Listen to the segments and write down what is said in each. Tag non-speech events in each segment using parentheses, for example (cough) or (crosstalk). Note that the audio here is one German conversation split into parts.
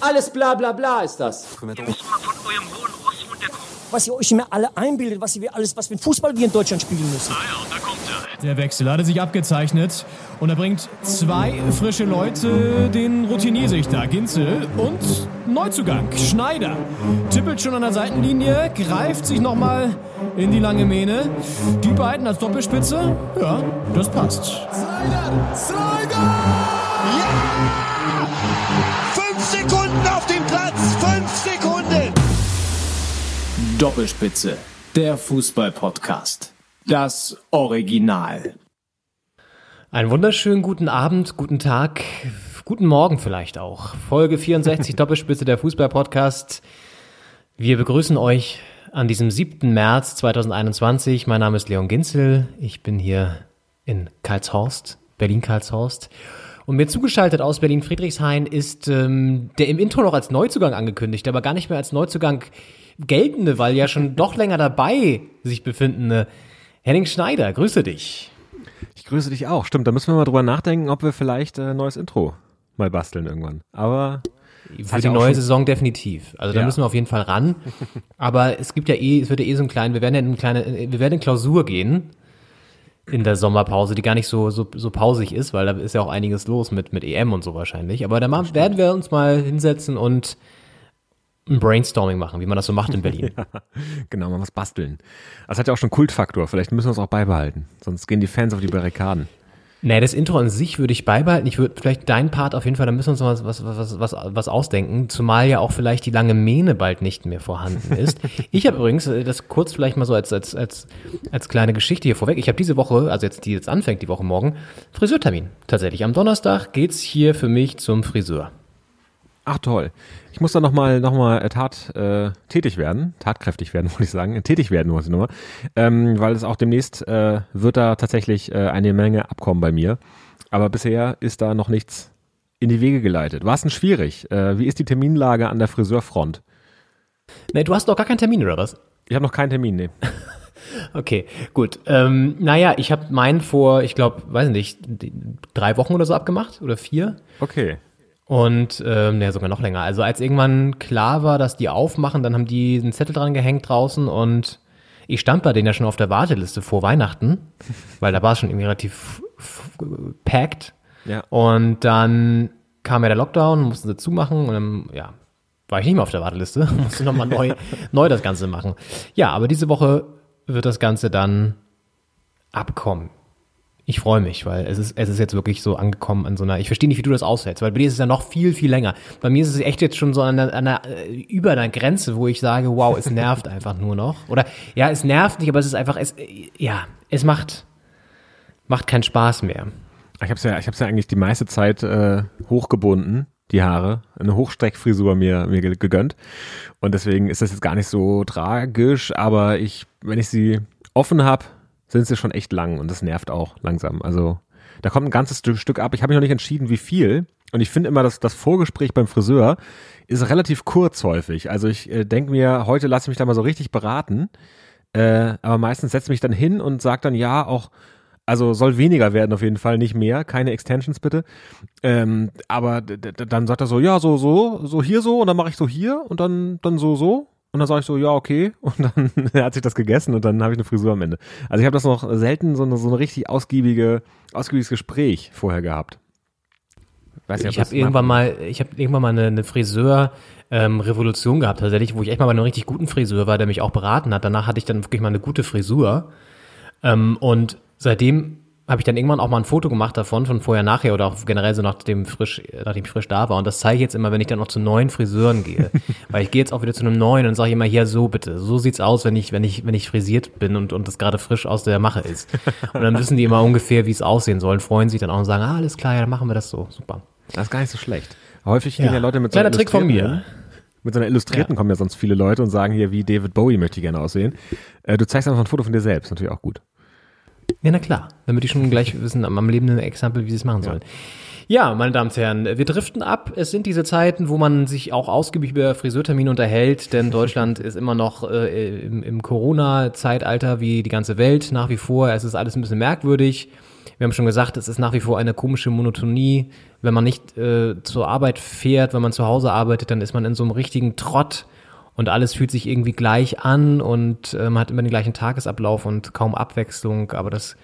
Alles bla bla bla ist das. Ihr müsst mal von eurem hohen Ross runterkommen. Was ihr euch immer alle einbildet, was ihr alles, was für ein Fußball wir in Deutschland spielen müssen. Ah ja, und da kommt er. Der Wechsel hatte sich abgezeichnet und er bringt zwei frische Leute, den Routiniersichter Ginzel und Neuzugang Schneider. Tippelt schon an der Seitenlinie, greift sich nochmal in die lange Mähne. Die beiden als Doppelspitze, ja, das passt. Slider! Slider! Sekunden auf dem Platz! Fünf Sekunden! Doppelspitze, der Fußball-Podcast. Das Original. Einen wunderschönen guten Abend, guten Tag, guten Morgen vielleicht auch. Folge 64 (laughs) Doppelspitze der Fußball-Podcast. Wir begrüßen euch an diesem 7. März 2021. Mein Name ist Leon Ginzel. Ich bin hier in Karlshorst, Berlin-Karlshorst. Und mir zugeschaltet aus Berlin-Friedrichshain ist ähm, der im Intro noch als Neuzugang angekündigt, aber gar nicht mehr als Neuzugang geltende, weil ja schon doch länger dabei sich befindende Henning Schneider. Grüße dich. Ich grüße dich auch. Stimmt, da müssen wir mal drüber nachdenken, ob wir vielleicht ein äh, neues Intro mal basteln irgendwann. Aber Für die neue Saison definitiv. Also da Ja. müssen wir auf jeden Fall ran. Aber es gibt ja eh, es wird ja eh so ein kleinen, wir werden ja in eine kleine, wir werden in Klausur gehen in der Sommerpause, die gar nicht so, so, so pausig ist, weil da ist ja auch einiges los mit, mit EM und so wahrscheinlich. Aber da machen, werden wir uns mal hinsetzen und ein Brainstorming machen, wie man das so macht in Berlin. (laughs) genau, mal was basteln. Das hat ja auch schon Kultfaktor. Vielleicht müssen wir es auch beibehalten. Sonst gehen die Fans auf die Barrikaden. Nee, das Intro an sich würde ich beibehalten. Ich würde vielleicht deinen Part auf jeden Fall, da müssen wir uns noch was, was, was, was, was ausdenken. Zumal ja auch vielleicht die lange Mähne bald nicht mehr vorhanden ist. (laughs) ich habe übrigens, äh, das kurz vielleicht mal so als, als, als, als kleine Geschichte hier vorweg. Ich habe diese Woche, also jetzt, die jetzt anfängt, die Woche morgen, Friseurtermin. Tatsächlich. Am Donnerstag geht's hier für mich zum Friseur. Ach toll. Ich muss da nochmal noch mal äh, tat, äh, tätig werden, tatkräftig werden, (laughs) wollte ich sagen. Tätig werden muss ich nochmal. Ähm, weil es auch demnächst äh, wird da tatsächlich äh, eine Menge abkommen bei mir. Aber bisher ist da noch nichts in die Wege geleitet. War es denn schwierig? Äh, wie ist die Terminlage an der Friseurfront? Nee, du hast doch gar keinen Termin, oder was? Ich habe noch keinen Termin, nee. (laughs) Okay, gut. Ähm, naja, ich habe meinen vor, ich glaube, weiß nicht, drei Wochen oder so abgemacht oder vier. Okay. Und ähm, ja, sogar noch länger. Also als irgendwann klar war, dass die aufmachen, dann haben die einen Zettel dran gehängt draußen und ich stand bei denen ja schon auf der Warteliste vor Weihnachten, (laughs) weil da war es schon irgendwie relativ packed. Ja. Und dann kam ja der Lockdown, mussten sie zumachen und dann, ja, war ich nicht mehr auf der Warteliste, (laughs) musste nochmal neu, (laughs) neu das Ganze machen. Ja, aber diese Woche wird das Ganze dann abkommen. Ich freue mich, weil es ist, es ist jetzt wirklich so angekommen an so einer, ich verstehe nicht, wie du das aushältst, weil bei dir ist es ja noch viel, viel länger. Bei mir ist es echt jetzt schon so an der, an der äh, über einer Grenze, wo ich sage, wow, es nervt (laughs) einfach nur noch. Oder ja, es nervt nicht, aber es ist einfach, es, ja, es macht, macht keinen Spaß mehr. Ich habe es ja, ich hab's ja eigentlich die meiste Zeit äh, hochgebunden, die Haare, eine Hochstreckfrisur mir, mir ge- gegönnt. Und deswegen ist das jetzt gar nicht so tragisch, aber ich, wenn ich sie offen habe, sind sie schon echt lang und das nervt auch langsam. Also da kommt ein ganzes Stück, ab. Ich habe mich noch nicht entschieden, wie viel. Und ich finde immer, dass das Vorgespräch beim Friseur ist relativ kurz häufig. Also ich äh, denke mir, heute lasse ich mich da mal so richtig beraten. Äh, aber meistens setze ich mich dann hin und sage dann, ja, auch, also soll weniger werden auf jeden Fall, nicht mehr, keine Extensions bitte. Ähm, aber dann sagt er so, ja, so, so, so hier so und dann mache ich so hier und dann, dann so, so. Und dann sage ich so, ja, okay. (laughs) Und dann hat sich das gegessen und dann habe ich eine Frisur am Ende. Also ich habe das noch selten so eine, so eine richtig ausgiebige, ausgiebiges Gespräch vorher gehabt. Weiß nicht, Ich habe irgendwann mal, ich habe irgendwann mal eine, eine Friseur ähm, Revolution gehabt tatsächlich, wo ich echt mal bei einem richtig guten Friseur war, der mich auch beraten hat. Danach hatte ich dann wirklich mal eine gute Frisur ähm, und seitdem habe ich dann irgendwann auch mal ein Foto gemacht davon, von vorher, nachher oder auch generell so nachdem frisch, nachdem ich frisch da war. Und das zeige ich jetzt immer, wenn ich dann noch zu neuen Friseuren gehe. (laughs) Weil ich gehe jetzt auch wieder zu einem neuen und sage immer, hier so bitte, so sieht's aus, wenn ich, wenn ich, wenn ich frisiert bin und, und das gerade frisch aus der Mache ist. Und dann wissen die immer ungefähr, wie es aussehen soll, und freuen sich dann auch und sagen, ah, alles klar, ja, dann machen wir das so. Super. Das ist gar nicht so schlecht. Häufig gehen ja, Leute mit so Kleiner einer Trick von illustrierten- mir. Mit so einer Illustrierten kommen ja sonst viele Leute und sagen hier, wie David Bowie möchte ich gerne aussehen. Äh, du zeigst einfach ein Foto von dir selbst, natürlich auch gut. Ja, na klar. Damit die schon gleich wissen, am am lebenden Exempel, wie sie es machen sollen. Ja, meine Damen und Herren, wir driften ab. Es sind diese Zeiten, wo man sich auch ausgiebig über Friseurtermine unterhält, denn (laughs) Deutschland ist immer noch äh, im, im Corona-Zeitalter wie die ganze Welt nach wie vor. Es ist alles ein bisschen merkwürdig. Wir haben schon gesagt, es ist nach wie vor eine komische Monotonie. Wenn man nicht äh, zur Arbeit fährt, wenn man zu Hause arbeitet, dann ist man in so einem richtigen Trott und alles fühlt sich irgendwie gleich an und äh, man hat immer den gleichen Tagesablauf und kaum Abwechslung. Aber das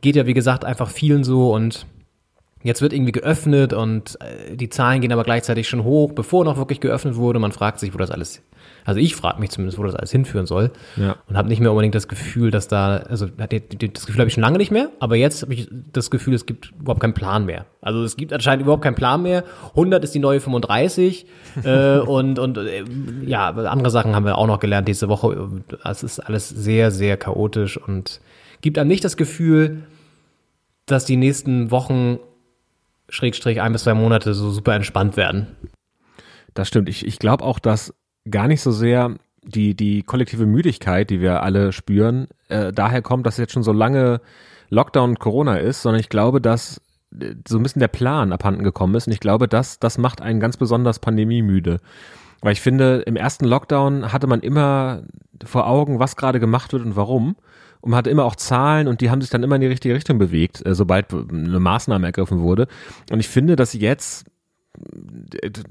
geht ja, wie gesagt, einfach vielen so und Jetzt wird irgendwie geöffnet und äh, die Zahlen gehen aber gleichzeitig schon hoch, bevor noch wirklich geöffnet wurde. Man fragt sich, wo das alles, also ich frage mich zumindest, wo das alles hinführen soll. Ja. Und habe nicht mehr unbedingt das Gefühl, dass da, also das Gefühl habe ich schon lange nicht mehr, aber jetzt habe ich das Gefühl, es gibt überhaupt keinen Plan mehr. Also es gibt anscheinend überhaupt keinen Plan mehr. 100 ist die neue 35 (laughs) äh, und, und äh, ja, andere Sachen haben wir auch noch gelernt diese Woche. Es ist alles sehr, sehr chaotisch und gibt einem nicht das Gefühl, dass die nächsten Wochen Schrägstrich ein bis zwei Monate so super entspannt werden. Das stimmt. Ich, ich glaube auch, dass gar nicht so sehr die, die kollektive Müdigkeit, die wir alle spüren, äh, daher kommt, dass jetzt schon so lange Lockdown Corona ist, sondern ich glaube, dass äh, so ein bisschen der Plan abhanden gekommen ist. Und ich glaube, dass das macht einen ganz besonders pandemiemüde. Weil ich finde, im ersten Lockdown hatte man immer vor Augen, was gerade gemacht wird und warum. Und man hatte immer auch Zahlen und die haben sich dann immer in die richtige Richtung bewegt, äh, sobald eine Maßnahme ergriffen wurde. Und ich finde, dass jetzt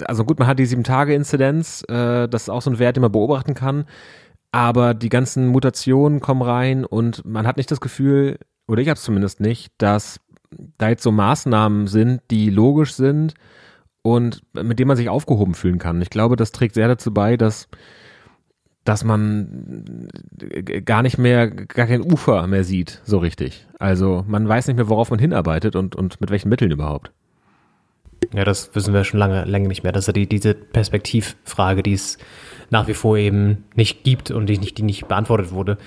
also gut, man hat die Sieben-Tage-Inzidenz, äh, das ist auch so ein Wert, den man beobachten kann, aber die ganzen Mutationen kommen rein und man hat nicht das Gefühl, oder ich habe es zumindest nicht, dass da jetzt so Maßnahmen sind, die logisch sind und mit denen man sich aufgehoben fühlen kann. Ich glaube, das trägt sehr dazu bei, dass dass man gar nicht mehr, gar kein Ufer mehr sieht, so richtig. Also man weiß nicht mehr, worauf man hinarbeitet und, und mit welchen Mitteln überhaupt. Ja, das wissen wir schon lange, lange nicht mehr. Das ist ja die, diese Perspektivfrage, die es nach wie vor eben nicht gibt und die nicht, die nicht beantwortet wurde.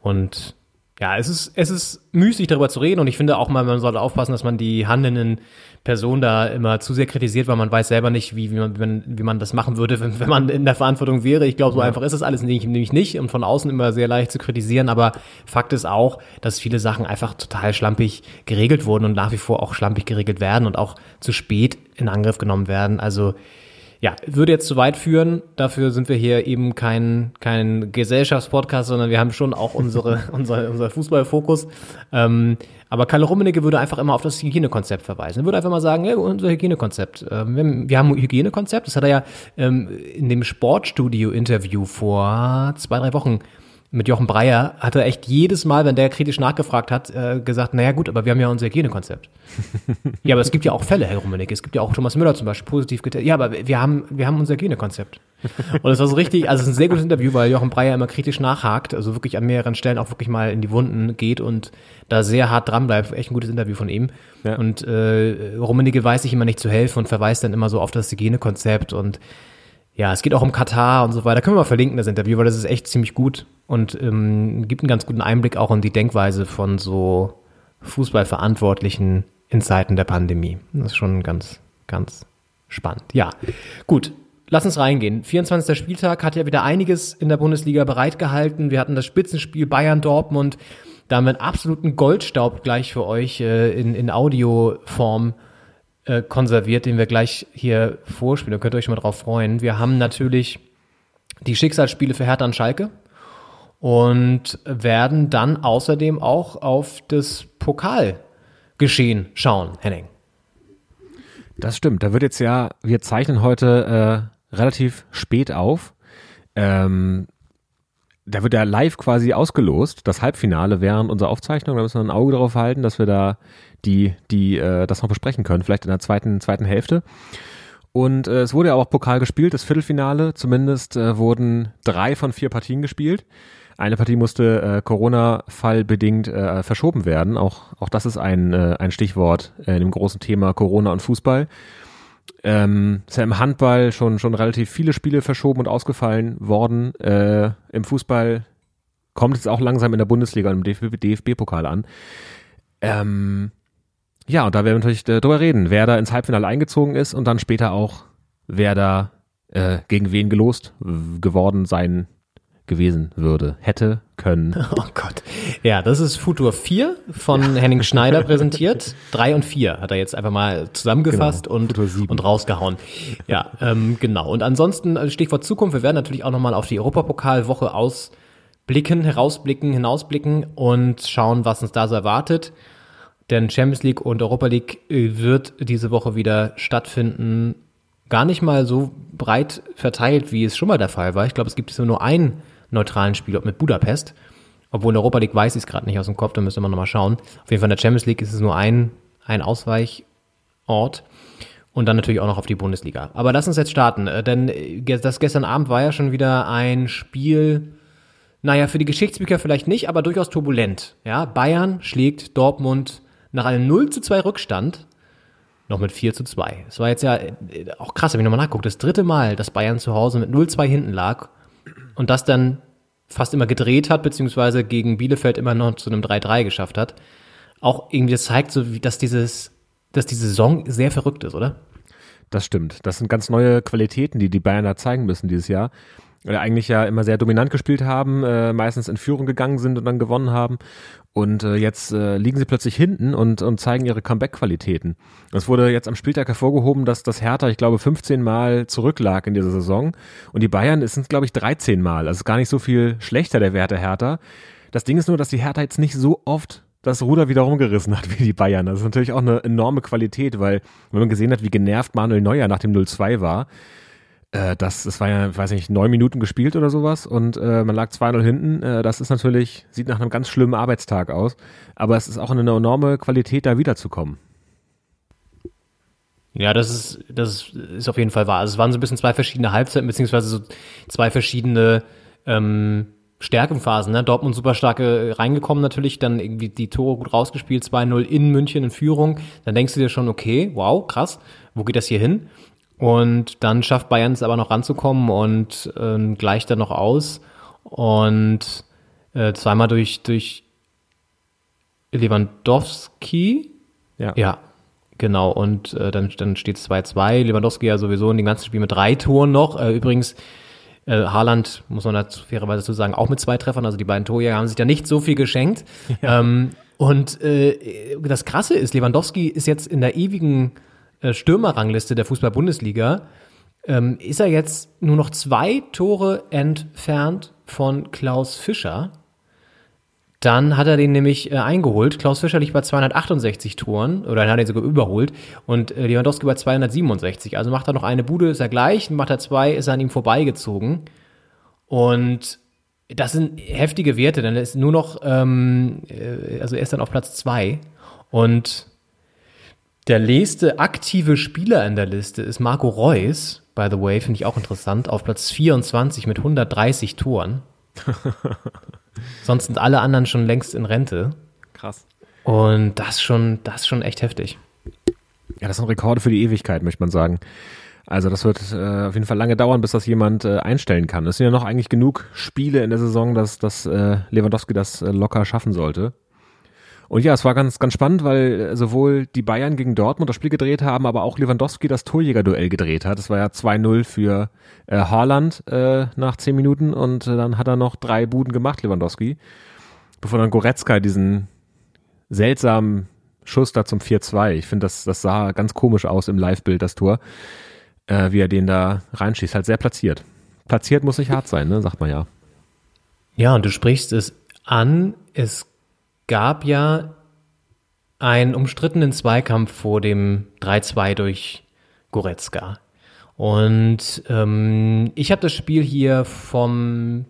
Und ja, es ist, es ist müßig darüber zu reden und ich finde auch mal, man sollte aufpassen, dass man die handelnden Personen da immer zu sehr kritisiert, weil man weiß selber nicht, wie, wie, man, wie, man, das machen würde, (laughs) wenn, wenn man in der Verantwortung wäre. Ich glaube, so ja. einfach ist es alles nämlich, nämlich nicht und von außen immer sehr leicht zu kritisieren, aber Fakt ist auch, dass viele Sachen einfach total schlampig geregelt wurden und nach wie vor auch schlampig geregelt werden und auch zu spät in Angriff genommen werden. Also ja, würde jetzt zu weit führen. Dafür sind wir hier eben kein, kein Gesellschaftspodcast, sondern wir haben schon auch unsere, (laughs) unser, unser Fußballfokus. Ähm, aber Kalle Rummenigge würde einfach immer auf das Hygienekonzept verweisen. Er würde einfach mal sagen, ja, unser Hygienekonzept. Ähm, wir, haben, wir haben ein Hygienekonzept. Das hat er ja ähm, in dem Sportstudio-Interview vor zwei, drei Wochen mit Jochen Breyer hat er echt jedes Mal, wenn der kritisch nachgefragt hat, äh, gesagt, naja gut, aber wir haben ja unser Hygienekonzept. (laughs) ja, aber es gibt ja auch Fälle, Herr Rummenigge. Es gibt ja auch Thomas Müller zum Beispiel positiv getestet. Ja, aber wir haben, wir haben unser Hygienekonzept. (laughs) Und es war so richtig, also es ist ein sehr gutes Interview, weil Jochen Breyer immer kritisch nachhakt, also wirklich an mehreren Stellen auch wirklich mal in die Wunden geht und da sehr hart dran bleibt. Echt ein gutes Interview von ihm. Ja. Und äh, Rummenigge weiß sich immer nicht zu helfen und verweist dann immer so auf das Hygienekonzept und ja, es geht auch um Katar und so weiter. Können wir mal verlinken, das Interview, weil das ist echt ziemlich gut und ähm, gibt einen ganz guten Einblick auch in die Denkweise von so Fußballverantwortlichen in Zeiten der Pandemie. Das ist schon ganz, ganz spannend. Ja, gut. Lass uns reingehen. 24. Spieltag hat ja wieder einiges in der Bundesliga bereitgehalten. Wir hatten das Spitzenspiel Bayern-Dortmund. Da haben wir einen absoluten Goldstaub gleich für euch äh, in, in Audioform äh, konserviert, den wir gleich hier vorspielen. Da könnt ihr euch mal drauf freuen. Wir haben natürlich die Schicksalsspiele für Hertha und Schalke und werden dann außerdem auch auf das Pokalgeschehen schauen, Henning. Das stimmt. Da wird jetzt ja, wir zeichnen heute äh, relativ spät auf. Ähm, da wird ja live quasi ausgelost, das Halbfinale während unserer Aufzeichnung. Da müssen wir ein Auge darauf halten, dass wir da die, die äh, das noch besprechen können, vielleicht in der zweiten, zweiten Hälfte. Und äh, es wurde ja auch Pokal gespielt, das Viertelfinale. Zumindest äh, wurden drei von vier Partien gespielt. Eine Partie musste äh, Corona-Fall bedingt äh, verschoben werden. Auch, auch das ist ein, äh, ein Stichwort äh, in dem großen Thema Corona und Fußball. Ähm, ist ja im Handball schon, schon relativ viele Spiele verschoben und ausgefallen worden. Äh, Im Fußball kommt es auch langsam in der Bundesliga und im DFB-Pokal an. Ähm, ja, und da werden wir natürlich äh, drüber reden, wer da ins Halbfinale eingezogen ist und dann später auch, wer da äh, gegen wen gelost geworden sein gewesen würde, hätte, können. (laughs) Oh Gott. Ja, das ist Futur 4 von ja. Henning Schneider (laughs) präsentiert. 3 und 4 hat er jetzt einfach mal zusammengefasst genau. und, und rausgehauen. Ja, ähm, genau. Und ansonsten äh, Stichwort Zukunft. Wir werden natürlich auch nochmal auf die Europapokalwoche ausblicken, herausblicken, hinausblicken und schauen, was uns da so erwartet. denn Champions League und Europa League äh, wird diese Woche wieder stattfinden. Gar nicht mal so breit verteilt, wie es schon mal der Fall war. Ich glaube, es gibt nur einen neutralen Spielort mit Budapest. Obwohl in der Europa League weiß ich es gerade nicht aus dem Kopf, da müsste man nochmal schauen. Auf jeden Fall in der Champions League ist es nur ein, ein Ausweichort. Und dann natürlich auch noch auf die Bundesliga. Aber lass uns jetzt starten, äh, denn äh, das gestern Abend war ja schon wieder ein Spiel, naja, für die Geschichtsbücher vielleicht nicht, aber durchaus turbulent. Ja, Bayern schlägt Dortmund nach einem 0 zu 2 Rückstand noch mit 4 zu 2. Es war jetzt ja äh, auch krass, wenn ich nochmal nachgucke, das dritte Mal, dass Bayern zu Hause mit 0-2 hinten lag und das dann fast immer gedreht hat, beziehungsweise gegen Bielefeld immer noch zu einem 3-3 geschafft hat. Auch irgendwie das zeigt so, wie, dass dieses, dass die Saison sehr verrückt ist, oder? Das stimmt. Das sind ganz neue Qualitäten, die die Bayern da zeigen müssen dieses Jahr. Oder eigentlich ja immer sehr dominant gespielt haben, äh, meistens in Führung gegangen sind und dann gewonnen haben. Und äh, jetzt äh, liegen sie plötzlich hinten und, und zeigen ihre Comeback-Qualitäten. Es wurde jetzt am Spieltag hervorgehoben, dass das Hertha, ich glaube, 15 Mal zurücklag in dieser Saison. Und die Bayern sind, glaube ich, 13 Mal. Also gar nicht so viel schlechter der Wert der Hertha. Das Ding ist nur, dass die Hertha jetzt nicht so oft das Ruder wieder rumgerissen hat (laughs) wie die Bayern. Das ist natürlich auch eine enorme Qualität, weil wenn man gesehen hat, wie genervt Manuel Neuer nach dem 0-2 war, äh, das, das war ja, weiß nicht, neun Minuten gespielt oder sowas und äh, man lag 2-0 hinten. Äh, das ist natürlich, sieht nach einem ganz schlimmen Arbeitstag aus. Aber es ist auch eine enorme Qualität, da wiederzukommen. Ja, das ist, das ist auf jeden Fall wahr. Also es waren so ein bisschen zwei verschiedene Halbzeiten, beziehungsweise so zwei verschiedene ähm, Stärkenphasen. Ne? Dortmund super starke reingekommen natürlich, dann irgendwie die Tore gut rausgespielt, 2-0 in München in Führung. Dann denkst du dir schon, okay, wow, krass, wo geht das hier hin? Und dann schafft Bayern es aber noch ranzukommen und äh, gleicht dann noch aus. Und äh, zweimal durch, durch Lewandowski. Ja. Ja, genau. Und äh, dann, dann steht es 2-2. Lewandowski ja sowieso in dem ganzen Spiel mit drei Toren noch. Äh, übrigens, äh, Haaland, muss man dazu fairerweise zu sagen, auch mit zwei Treffern. Also die beiden Torjäger haben sich da nicht so viel geschenkt. Ja. Ähm, und äh, das Krasse ist, Lewandowski ist jetzt in der ewigen Stürmerrangliste der Fußball-Bundesliga, ähm, ist er jetzt nur noch zwei Tore entfernt von Klaus Fischer. Dann hat er den nämlich äh, eingeholt. Klaus Fischer liegt bei 268 Toren, oder er hat ihn sogar überholt. Und äh, Lewandowski bei 267. Also macht er noch eine Bude, ist er gleich. Macht er zwei, ist er an ihm vorbeigezogen. Und das sind heftige Werte, denn er ist nur noch, ähm, äh, also er ist dann auf Platz zwei. Und der nächste aktive Spieler in der Liste ist Marco Reus, by the way, finde ich auch interessant, auf Platz 24 mit 130 Toren. (laughs) Sonst sind alle anderen schon längst in Rente. Krass. Und das schon, das schon echt heftig. Ja, das sind Rekorde für die Ewigkeit, möchte man sagen. Also das wird äh, auf jeden Fall lange dauern, bis das jemand äh, einstellen kann. Es sind ja noch eigentlich genug Spiele in der Saison, dass, dass äh, Lewandowski das äh, locker schaffen sollte. Und ja, es war ganz, ganz spannend, weil äh, sowohl die Bayern gegen Dortmund das Spiel gedreht haben, aber auch Lewandowski das Torjägerduell gedreht hat. Es war ja 2-0 für äh, Haaland äh, nach 10 Minuten und äh, dann hat er noch drei Buden gemacht, Lewandowski. Bevor dann Goretzka diesen seltsamen Schuss da zum 4-2. Ich finde, das, das sah ganz komisch aus im Live-Bild, das Tor, äh, wie er den da reinschießt. Halt sehr platziert. Platziert muss nicht hart sein, ne? sagt man ja. Ja, und du sprichst es an. Es gab ja einen umstrittenen Zweikampf vor dem 3-2 durch Goretzka. Und ähm, ich habe das Spiel hier vom,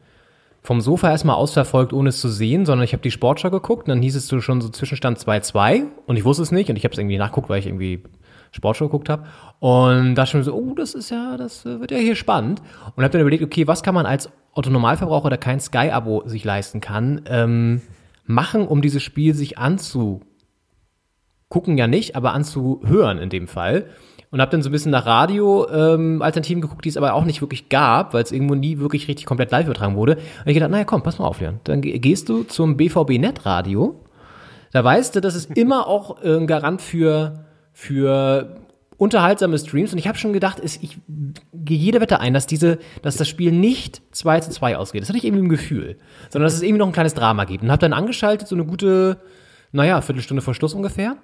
vom Sofa erstmal ausverfolgt, ohne es zu sehen, sondern ich habe die Sportschau geguckt und dann hieß es so schon so Zwischenstand 2-2 und ich wusste es nicht und ich habe es irgendwie nachguckt, weil ich irgendwie Sportschau geguckt habe. Und da schon so, oh, das ist ja, das wird ja hier spannend. Und habe dann überlegt, okay, was kann man als Autonormalverbraucher, der kein Sky-Abo sich leisten kann, ähm, machen, um dieses Spiel sich anzugucken, ja nicht, aber anzuhören in dem Fall. Und habe dann so ein bisschen nach Radio-Alternativen ähm, geguckt, die es aber auch nicht wirklich gab, weil es irgendwo nie wirklich richtig komplett live übertragen wurde. Und ich gedacht, naja, komm, pass mal auf, Leon. Dann gehst du zum BVB-Net-Radio. Da weißt du, das ist immer auch äh, ein Garant für, für unterhaltsame Streams und ich habe schon gedacht, ich gehe jede Wette ein, dass diese, dass das Spiel nicht 2 zu 2 ausgeht. Das hatte ich irgendwie im Gefühl. Sondern dass es irgendwie noch ein kleines Drama gibt. Und habe dann angeschaltet, so eine gute, naja, Viertelstunde vor Schluss ungefähr.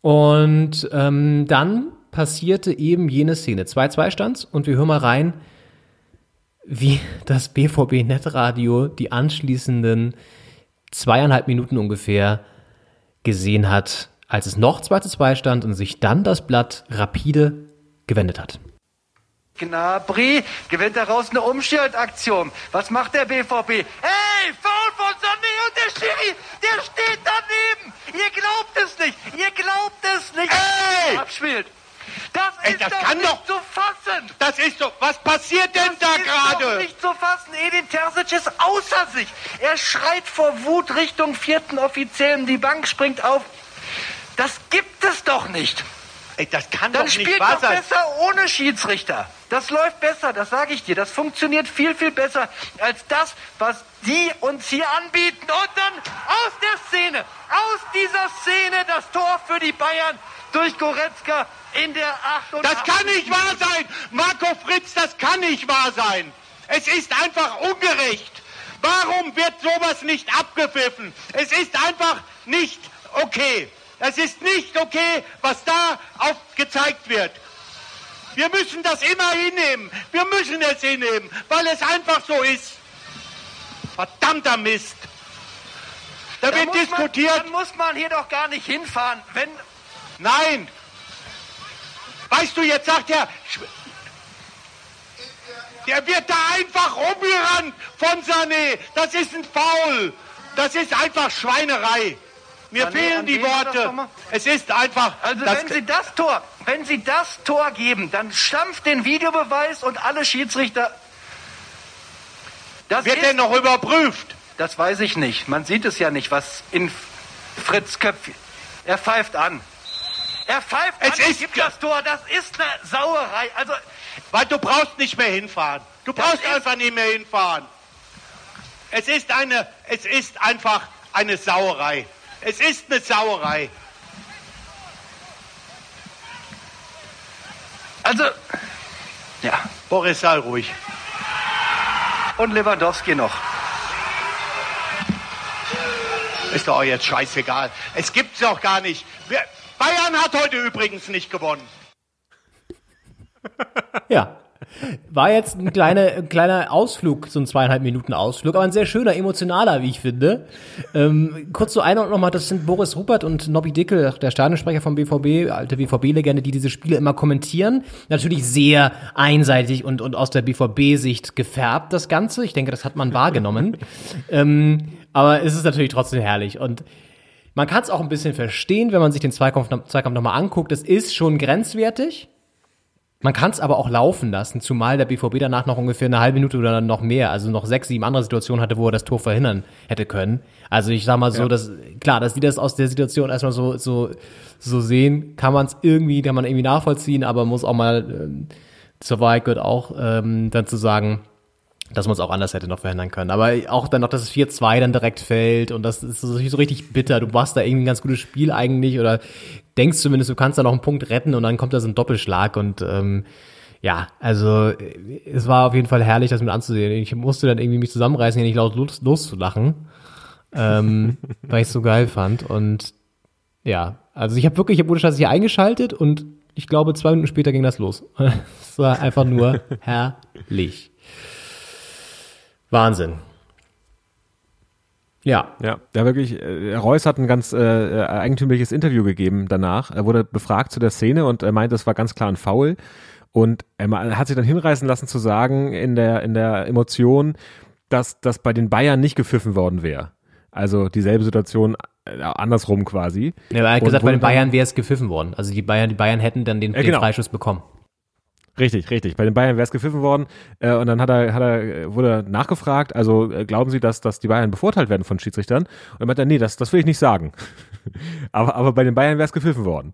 Und ähm, dann passierte eben jene Szene. 2-2 stands und wir hören mal rein, wie das BVB Netradio die anschließenden zweieinhalb Minuten ungefähr gesehen hat, als es noch 2 zu 2 stand und sich dann das Blatt rapide gewendet hat. Gnabry gewinnt daraus eine Umschaltaktion. Was macht der BVB? Hey, Foul von Sané und der Schiri, der steht daneben. Ihr glaubt es nicht. Ihr glaubt es nicht. Hey! Abspielt. Das Ey, ist das doch kann nicht doch- zu fassen. Das ist doch, was passiert denn Das da ist doch gerade? nicht zu fassen. Edin Terzic ist außer sich. Er schreit vor Wut Richtung vierten Offiziellen. Die Bank springt auf. Das gibt es doch nicht. Ey, das kann Dann doch nicht spielt wahr doch sein. besser ohne Schiedsrichter. Das läuft besser, das sage ich dir. Das funktioniert viel, viel besser als das, was die uns hier anbieten. Und dann aus der Szene, aus dieser Szene das Tor für die Bayern durch Goretzka in der 88. Das kann nicht wahr sein. Marco Fritz, das kann nicht wahr sein. Es ist einfach ungerecht. Warum wird sowas nicht abgepfiffen? Es ist einfach nicht okay. Es ist nicht okay, was da aufgezeigt wird. Wir müssen das immer hinnehmen. Wir müssen es hinnehmen, weil es einfach so ist. Verdammter Mist. Da, Da wird muss man, diskutiert. dann muss man hier doch gar nicht hinfahren. Wenn, Nein. Weißt du, jetzt sagt er, der wird da einfach rumgerannt von Sané. Das ist ein Foul. Das ist einfach Schweinerei. Mir Sané, fehlen die Worte. Es ist einfach. also wenn Sie das Tor, wenn Sie das Tor geben, dann stampft den Videobeweis und alle Schiedsrichter. Das wird er noch überprüft? Das weiß ich nicht. Man sieht es ja nicht, was in Fritz Köpf. Er pfeift an. Er pfeift Es an und ist gibt das Tor. Das ist eine Sauerei. Also Weil du brauchst nicht mehr hinfahren. Du brauchst einfach nicht mehr hinfahren. Es ist eine, es ist einfach eine Sauerei. Es ist eine Sauerei. Also, ja. Boris, sei ruhig. Und Lewandowski noch. Ist doch auch jetzt scheißegal. Es gibt's doch gar nicht. Bayern hat heute übrigens nicht gewonnen. Ja. War jetzt ein kleiner, ein kleiner Ausflug, so ein zweieinhalb Minuten Ausflug, aber ein sehr schöner, emotionaler, wie ich finde. Ähm, kurz zur Einordnung nochmal, das sind Boris Rupert und Nobby Dickel, der Stadionsprecher vom BVB, alte BVB-Legende, die diese Spiele immer kommentieren. Natürlich sehr einseitig und, und aus der BVB-Sicht gefärbt, das Ganze. Ich denke, das hat man wahrgenommen. (laughs) ähm, aber es ist natürlich trotzdem herrlich und man kann es auch ein bisschen verstehen, wenn man sich den Zweikampf, Zweikampf nochmal anguckt. Es ist schon grenzwertig. Man kann es aber auch laufen lassen, zumal der BVB danach noch ungefähr eine halbe Minute oder noch mehr, also noch sechs, sieben andere Situationen hatte, wo er das Tor verhindern hätte können. Also ich sag mal so, dass klar, dass die das aus der Situation erstmal so so so sehen, kann man es irgendwie, kann man irgendwie nachvollziehen, aber muss auch mal ähm, zur Wahrheit gehört auch ähm, dann zu sagen, dass man es auch anders hätte noch verhindern können. Aber auch dann noch, dass es 4-2 dann direkt fällt und das ist so, so richtig bitter. Du machst da irgendwie ein ganz gutes Spiel eigentlich oder denkst zumindest, du kannst da noch einen Punkt retten und dann kommt da so ein Doppelschlag und ähm, ja, also es war auf jeden Fall herrlich, das mit anzusehen. Ich musste dann irgendwie mich zusammenreißen, hier nicht laut los, loszulachen, ähm, (laughs) weil ich es so geil fand und ja, also ich habe wirklich, ich wurde hier eingeschaltet und ich glaube, zwei Minuten später ging das los. (laughs) Es war einfach nur (laughs) herrlich. Wahnsinn. Ja, Ja, ja wirklich. Äh, Reus hat ein ganz äh, äh, eigentümliches Interview gegeben danach. Er wurde befragt zu der Szene und er meinte, es war ganz klar ein Foul. Und er hat sich dann hinreißen lassen zu sagen in der in der Emotion, dass das bei den Bayern nicht gepfiffen worden wäre. Also dieselbe Situation äh, andersrum quasi. Ja, aber er hat Und gesagt, bei den Bayern wäre es gepfiffen worden. Also die Bayern, die Bayern hätten dann den, den genau. Freischuss bekommen. Richtig, richtig. Bei den Bayern wäre es gepfiffen worden. Äh, und dann hat er, hat er, äh, wurde nachgefragt, also äh, glauben Sie, dass, dass die Bayern bevorteilt werden von Schiedsrichtern? Und er meinte, nee, das, das will ich nicht sagen. (laughs) aber, aber bei den Bayern wäre es gepfiffen worden.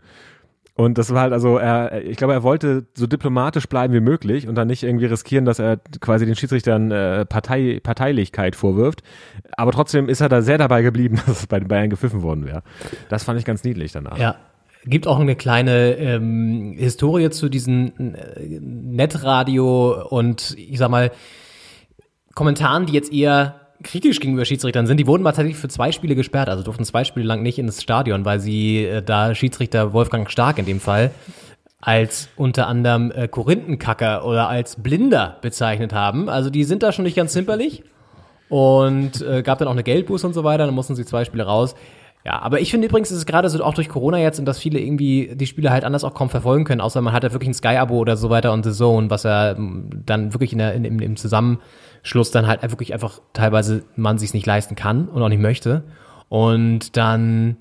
Und das war halt also, er, ich glaube, er wollte so diplomatisch bleiben wie möglich und dann nicht irgendwie riskieren, dass er quasi den Schiedsrichtern äh, Partei, Parteilichkeit vorwirft. Aber trotzdem ist er da sehr dabei geblieben, (laughs) dass es bei den Bayern gepfiffen worden wäre. Das fand ich ganz niedlich danach. Ja. Gibt auch eine kleine ähm, Historie zu diesen äh, Netradio und ich sag mal Kommentaren, die jetzt eher kritisch gegenüber Schiedsrichtern sind. Die wurden mal tatsächlich für zwei Spiele gesperrt, also durften zwei Spiele lang nicht ins Stadion, weil sie äh, da Schiedsrichter Wolfgang Stark in dem Fall als unter anderem äh, Korinthenkacker oder als Blinder bezeichnet haben. Also die sind da schon nicht ganz zimperlich und äh, gab dann auch eine Geldbuße und so weiter, dann mussten sie zwei Spiele raus. Ja, aber ich finde übrigens, ist es gerade so auch durch Corona jetzt und dass viele irgendwie die Spiele halt anders auch kaum verfolgen können, außer man hat ja wirklich ein Sky-Abo oder so weiter und The Zone, was ja ähm, dann wirklich in der, in, im, im Zusammenschluss dann halt wirklich einfach teilweise man sich nicht leisten kann und auch nicht möchte. Und dann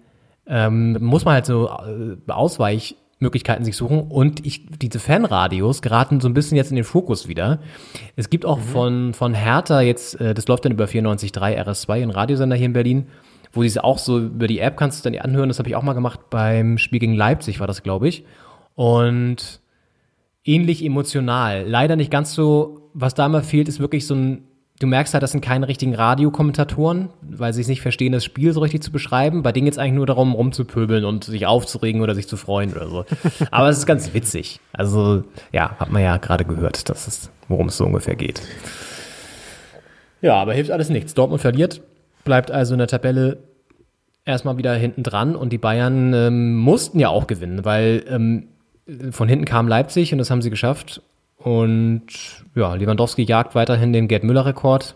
ähm, muss man halt so äh, Ausweichmöglichkeiten sich suchen und ich, diese Fanradios geraten so ein bisschen jetzt in den Fokus wieder. Es gibt auch von, von Hertha jetzt, äh, das läuft dann über 94.3 RS2, ein Radiosender hier in Berlin, wo die es auch so über die App kannst du dann anhören. Das habe ich auch mal gemacht beim Spiel gegen Leipzig, war das, glaube ich. Und ähnlich emotional. Leider nicht ganz so, was da immer fehlt, ist wirklich so ein, du merkst halt, das sind keine richtigen Radiokommentatoren, weil sie es nicht verstehen, das Spiel so richtig zu beschreiben. Bei denen geht es eigentlich nur darum, rumzupöbeln und sich aufzuregen oder sich zu freuen oder so. (laughs) Aber es ist ganz witzig. Also, ja, hat man ja gerade gehört, dass es, worum es so ungefähr geht. Ja, aber hilft alles nichts. Dortmund verliert, bleibt also in der Tabelle erstmal wieder hinten dran und die Bayern ähm, mussten ja auch gewinnen, weil ähm, von hinten kam Leipzig und das haben sie geschafft. Und ja, Lewandowski jagt weiterhin den Gerd Müller-Rekord.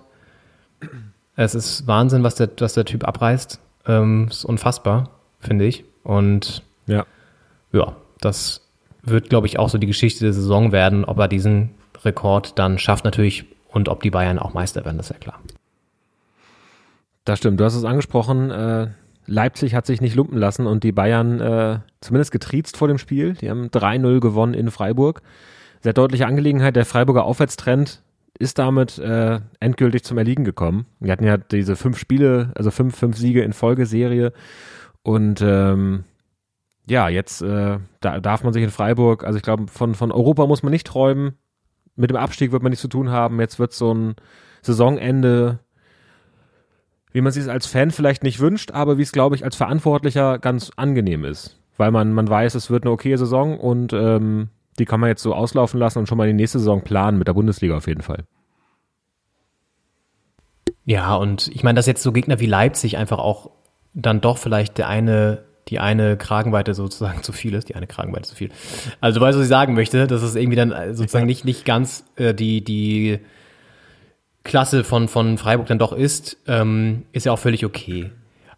Es ist Wahnsinn, was der, was der Typ abreißt. Ähm, ist unfassbar, finde ich. Und Ja. ja, das wird, glaube ich, auch so die Geschichte der Saison werden, ob er diesen Rekord dann schafft natürlich und ob die Bayern auch Meister werden, das ist ja klar. Das stimmt, du hast es angesprochen. Äh, Leipzig hat sich nicht lumpen lassen und die Bayern äh, zumindest getriezt vor dem Spiel. Die haben 3-0 gewonnen in Freiburg. Sehr deutliche Angelegenheit. Der Freiburger Aufwärtstrend ist damit äh, endgültig zum Erliegen gekommen. Wir hatten ja diese fünf Spiele, also fünf, fünf Siege in Folgeserie. Und ähm, ja, jetzt äh, da darf man sich in Freiburg, also ich glaube, von, von Europa muss man nicht träumen. Mit dem Abstieg wird man nichts zu tun haben. Jetzt wird so ein Saisonende wie man sich es als Fan vielleicht nicht wünscht, aber wie es, glaube ich, als Verantwortlicher ganz angenehm ist. Weil man, man weiß, es wird eine okaye Saison und ähm, die kann man jetzt so auslaufen lassen und schon mal die nächste Saison planen mit der Bundesliga auf jeden Fall. Ja, und ich meine, dass jetzt so Gegner wie Leipzig einfach auch dann doch vielleicht der eine, die eine Kragenweite sozusagen (laughs) zu viel ist, die eine Kragenweite zu viel. Also, du weißt, was ich sagen möchte, dass es irgendwie dann äh, sozusagen nicht, nicht ganz äh, die, die Klasse von, von Freiburg dann doch ist, ähm, ist ja auch völlig okay.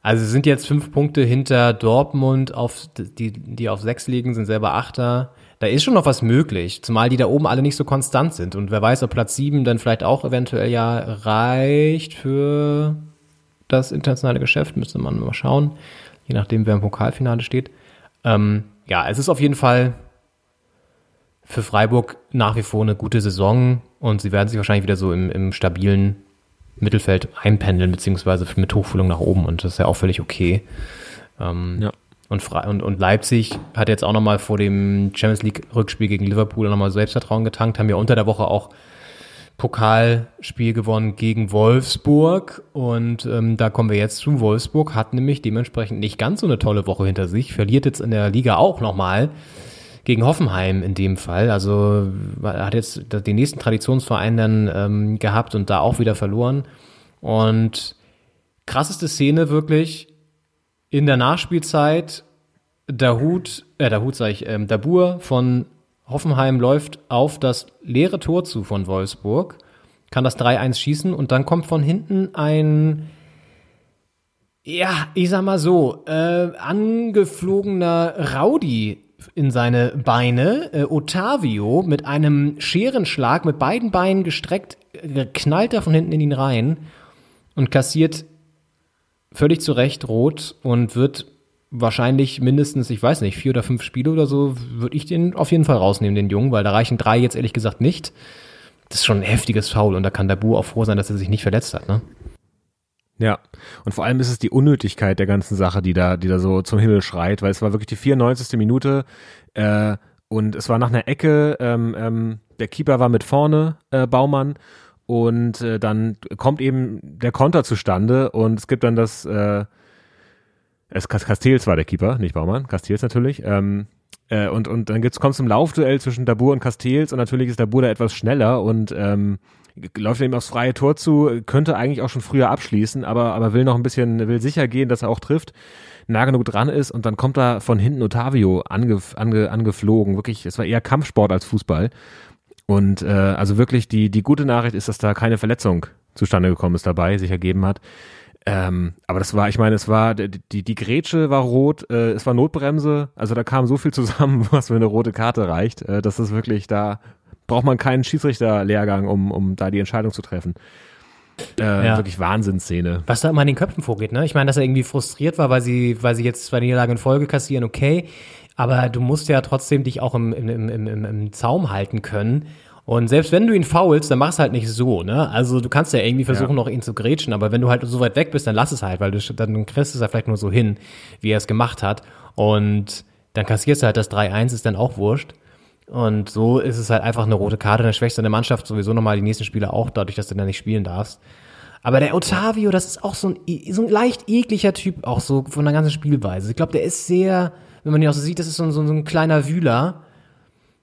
Also sind jetzt fünf Punkte hinter Dortmund, auf die, die auf sechs liegen, sind selber Achter. Da ist schon noch was möglich, zumal die da oben alle nicht so konstant sind. Und wer weiß, ob Platz sieben dann vielleicht auch eventuell ja reicht für das internationale Geschäft, müsste man mal schauen, je nachdem, wer im Pokalfinale steht. Ähm, ja, es ist auf jeden Fall für Freiburg nach wie vor eine gute Saison und sie werden sich wahrscheinlich wieder so im, im stabilen Mittelfeld einpendeln, beziehungsweise mit Hochfühlung nach oben und das ist ja auch völlig okay. Ähm, Ja. und, Fre und, und Leipzig hat jetzt auch nochmal vor dem Champions League Rückspiel gegen Liverpool nochmal Selbstvertrauen getankt, haben ja unter der Woche auch Pokalspiel gewonnen gegen Wolfsburg und ähm, da kommen wir jetzt zu. Wolfsburg hat nämlich dementsprechend nicht ganz so eine tolle Woche hinter sich, verliert jetzt in der Liga auch nochmal gegen Hoffenheim in dem Fall. Also hat jetzt den nächsten Traditionsverein dann ähm, gehabt und da auch wieder verloren. Und krasseste Szene wirklich in der Nachspielzeit. Dahut, äh, Dahut sag ich, ähm, Dabur von Hoffenheim läuft auf das leere Tor zu von Wolfsburg, kann das 3-1 schießen und dann kommt von hinten ein, ja, ich sag mal so, äh, angeflogener Rowdy in seine Beine. Äh, Otavio mit einem Scherenschlag mit beiden Beinen gestreckt, äh, knallt er von hinten in ihn rein und kassiert völlig zu Recht rot und wird wahrscheinlich mindestens, ich weiß nicht, vier oder fünf Spiele oder so, würde ich den auf jeden Fall rausnehmen, den Jungen, weil da reichen drei jetzt ehrlich gesagt nicht. Das ist schon ein heftiges Foul und da kann Dabu auch froh sein, dass er sich nicht verletzt hat, ne? Ja, und vor allem ist es die Unnötigkeit der ganzen Sache, die da, die da so zum Himmel schreit, weil es war wirklich die 94. Minute äh, und es war nach einer Ecke, ähm, ähm, der Keeper war mit vorne, äh, Baumann, und äh, dann kommt eben der Konter zustande und es gibt dann das, äh, es Castells war der Keeper, nicht Baumann, Castells natürlich, ähm, äh, und, und dann gibt's, kommt zum Laufduell zwischen Dabur und Castells und natürlich ist Dabur da etwas schneller und ähm, läuft ihm aufs freie Tor zu, könnte eigentlich auch schon früher abschließen, aber, aber will noch ein bisschen, will sicher gehen, dass er auch trifft, nah genug dran ist und dann kommt da von hinten Otavio ange, ange, angeflogen. Wirklich, es war eher Kampfsport als Fußball. Und äh, also wirklich die, die gute Nachricht ist, dass da keine Verletzung zustande gekommen ist dabei, sich ergeben hat. Ähm, aber das war, ich meine, es war, die, die, Grätsche war rot, äh, es war Notbremse, also da kam so viel zusammen, (laughs) was für eine rote Karte reicht. Äh, das ist wirklich, da braucht man keinen Schiedsrichterlehrgang, um, um da die Entscheidung zu treffen. Äh, Ja. Wirklich Wahnsinnsszene. Was da immer in den Köpfen vorgeht, ne? Ich meine, dass er irgendwie frustriert war, weil sie, weil sie jetzt zwei Niederlagen in Folge kassieren, okay. Aber du musst ja trotzdem dich auch im, im, im, im, im Zaum halten können. Und selbst wenn du ihn faulst, dann mach's halt nicht so, ne? Also du kannst ja irgendwie versuchen, Ja. noch ihn zu grätschen, aber wenn du halt so weit weg bist, dann lass es halt, weil du dann kriegst du es ja vielleicht nur so hin, wie er es gemacht hat. Und dann kassierst du halt das 3-1, ist dann auch wurscht. Und so ist es halt einfach eine rote Karte, dann schwächst du deine Mannschaft sowieso nochmal die nächsten Spiele auch, dadurch, dass du dann nicht spielen darfst. Aber der Otavio, das ist auch so ein, so ein leicht ekliger Typ, auch so von der ganzen Spielweise. Ich glaube, der ist sehr, wenn man ihn auch so sieht, das ist so ein, so so ein kleiner Wühler.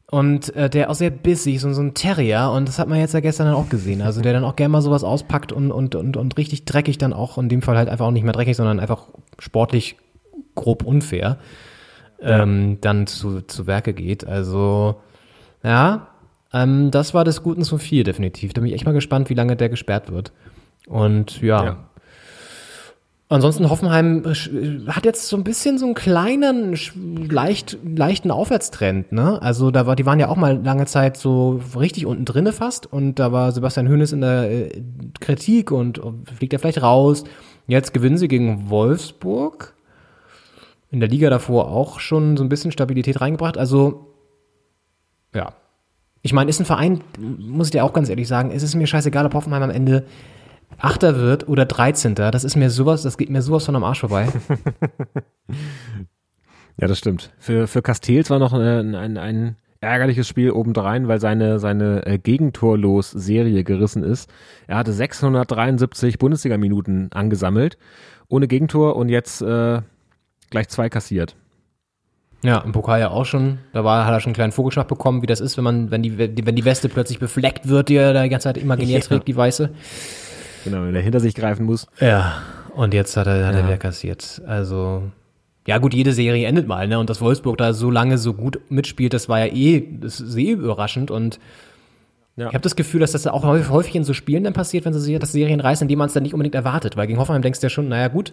Und äh, der auch sehr bissig, so, so ein Terrier. Und das hat man jetzt ja gestern dann auch gesehen. Also der dann auch gerne mal sowas auspackt und, und, und, und richtig dreckig dann auch, in dem Fall halt einfach auch nicht mehr dreckig, sondern einfach sportlich grob unfair, ähm, dann zu, zu Werke geht. Also, ja, ähm, das war des Guten zu viel, definitiv. Da bin ich echt mal gespannt, wie lange der gesperrt wird. Und ja. Ja. Ansonsten Hoffenheim äh, sch- hat jetzt so ein bisschen so einen kleinen, leicht, leichten Aufwärtstrend, ne? Also da war, die waren ja auch mal lange Zeit so richtig unten drinne fast und da war Sebastian Hönes in der äh, Kritik und oh, fliegt er vielleicht raus. Jetzt gewinnen sie gegen Wolfsburg. In der Liga davor auch schon so ein bisschen Stabilität reingebracht. Also, ja. Ich meine, ist ein Verein, muss ich dir auch ganz ehrlich sagen, es ist mir scheißegal, ob Hoffenheim am Ende Achter wird oder 13. Das ist mir sowas, das geht mir sowas von am Arsch vorbei. (laughs) Ja, das stimmt. Für, für Castells war noch äh, ein, ein, ein ärgerliches Spiel obendrein, weil seine, seine äh, Gegentorlos-Serie gerissen ist. Er hatte 673 Bundesliga-Minuten angesammelt, ohne Gegentor und jetzt äh, gleich zwei kassiert. Ja, im Pokal ja auch schon. Da war, hat er schon einen kleinen Vogelschlag bekommen, wie das ist, wenn man, wenn die, wenn die Weste plötzlich befleckt wird, die er da die ganze Zeit imaginär trägt, die weiße. Genau, wenn er hinter sich greifen muss. Ja, und jetzt hat er, hat er Ja. wieder kassiert. Also, ja gut, jede Serie endet mal, ne? Und dass Wolfsburg da so lange so gut mitspielt, das war ja eh, das ist eh überraschend. Und Ja. ich habe das Gefühl, dass das auch häufig in so Spielen dann passiert, wenn sie das Serien reißen, indem man es dann nicht unbedingt erwartet. Weil gegen Hoffenheim denkst du ja schon, naja gut,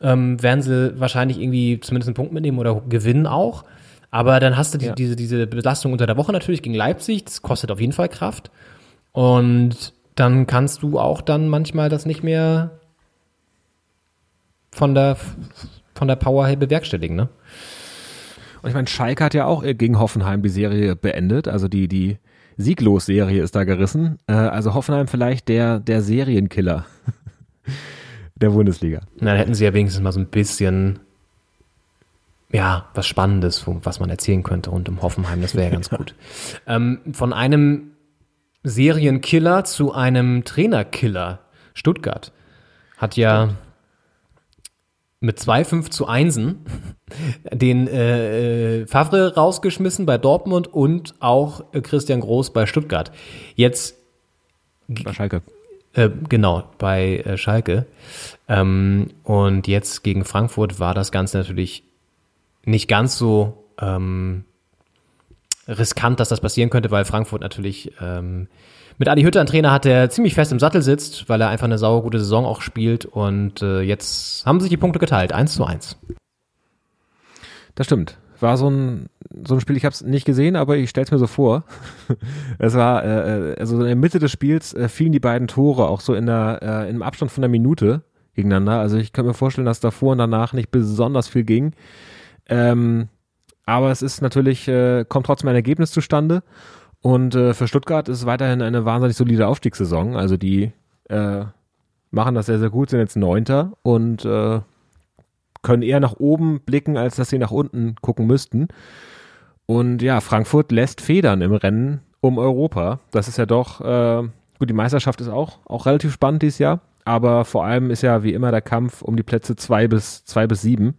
ähm, werden sie wahrscheinlich irgendwie zumindest einen Punkt mitnehmen oder gewinnen auch. Aber dann hast du die, Ja. diese, diese Belastung unter der Woche natürlich gegen Leipzig, das kostet auf jeden Fall Kraft. Und dann kannst du auch dann manchmal das nicht mehr von der, von der Power her bewerkstelligen, ne? Und ich meine, Schalke hat ja auch äh, gegen Hoffenheim die Serie beendet. Also die, die Sieglos-Serie ist da gerissen. Äh, also Hoffenheim vielleicht der, der Serienkiller (laughs) der Bundesliga. Na, dann hätten sie ja wenigstens mal so ein bisschen, ja, was Spannendes, was man erzählen könnte rund um Hoffenheim. Das wäre ja ganz (laughs) gut. Ähm, von einem Serienkiller zu einem Trainerkiller. Stuttgart hat ja mit zwei 5 zu 1 (laughs) den äh, äh, Favre rausgeschmissen bei Dortmund und auch äh, Christian Groß bei Stuttgart. Jetzt Bei Schalke. Äh, genau, bei äh, Schalke. Ähm, und jetzt gegen Frankfurt war das Ganze natürlich nicht ganz so ähm, riskant, dass das passieren könnte, weil Frankfurt natürlich ähm, mit Adi Hütter einen Trainer hat, der ziemlich fest im Sattel sitzt, weil er einfach eine saugute Saison auch spielt. Und äh, jetzt haben sich die Punkte geteilt, 1 zu 1. Das stimmt. War so ein, so ein Spiel, ich habe es nicht gesehen, aber ich stell's mir so vor. (laughs) es war, äh, äh, also in der Mitte des Spiels äh, fielen die beiden Tore auch so in der, äh, im Abstand von einer Minute gegeneinander. Also ich könnte mir vorstellen, dass davor und danach nicht besonders viel ging. Ähm, aber es ist natürlich, äh, kommt trotzdem ein Ergebnis zustande. Und äh, für Stuttgart ist es weiterhin eine wahnsinnig solide Aufstiegssaison. Also die äh, machen das sehr, sehr gut, sind jetzt Neunter und äh, können eher nach oben blicken, als dass sie nach unten gucken müssten. Und ja, Frankfurt lässt Federn im Rennen um Europa. Das ist ja doch, äh, gut, die Meisterschaft ist auch, auch relativ spannend dieses Jahr, aber vor allem ist ja wie immer der Kampf um die Plätze zwei bis, zwei bis sieben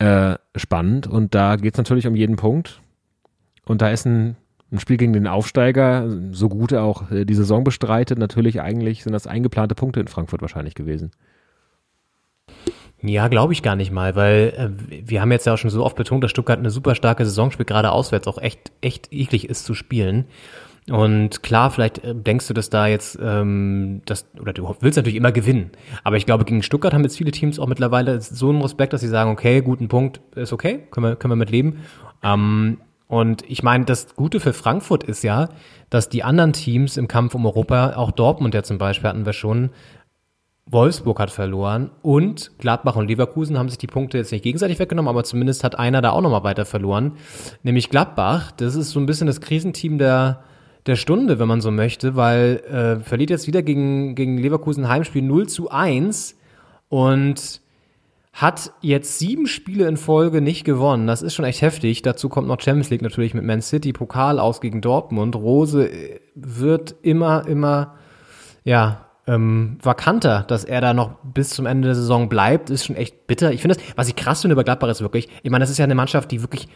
äh, spannend und da geht es natürlich um jeden Punkt. Und da ist ein, ein Spiel gegen den Aufsteiger, so gut er auch äh, die Saison bestreitet, natürlich eigentlich sind das eingeplante Punkte in Frankfurt wahrscheinlich gewesen. Ja, glaube ich gar nicht mal, weil äh, wir haben jetzt ja auch schon so oft betont, dass Stuttgart eine super starke Saison spielt, gerade auswärts auch echt, echt eklig ist zu spielen. Und klar, vielleicht äh, denkst du, dass da jetzt, ähm, das, oder du willst natürlich immer gewinnen. Aber ich glaube, gegen Stuttgart haben jetzt viele Teams auch mittlerweile so einen Respekt, dass sie sagen, okay, guten Punkt, ist okay, können wir, können wir mit leben. Ähm, und ich meine, das Gute für Frankfurt ist ja, dass die anderen Teams im Kampf um Europa, auch Dortmund ja zum Beispiel hatten wir schon, Wolfsburg hat verloren und Gladbach und Leverkusen haben sich die Punkte jetzt nicht gegenseitig weggenommen, aber zumindest hat einer da auch nochmal weiter verloren, nämlich Gladbach. Das ist so ein bisschen das Krisenteam der, der Stunde, wenn man so möchte, weil äh, verliert jetzt wieder gegen, gegen Leverkusen Heimspiel 0 zu 1 und hat jetzt sieben Spiele in Folge nicht gewonnen. Das ist schon echt heftig. Dazu kommt noch Champions League natürlich mit Man City, Pokal aus gegen Dortmund. Rose äh, wird immer, immer, ja, ähm, vakanter, dass er da noch bis zum Ende der Saison bleibt, ist schon echt bitter. Ich finde das, was ich krass finde über Gladbach ist wirklich, ich meine, das ist ja eine Mannschaft, die wirklich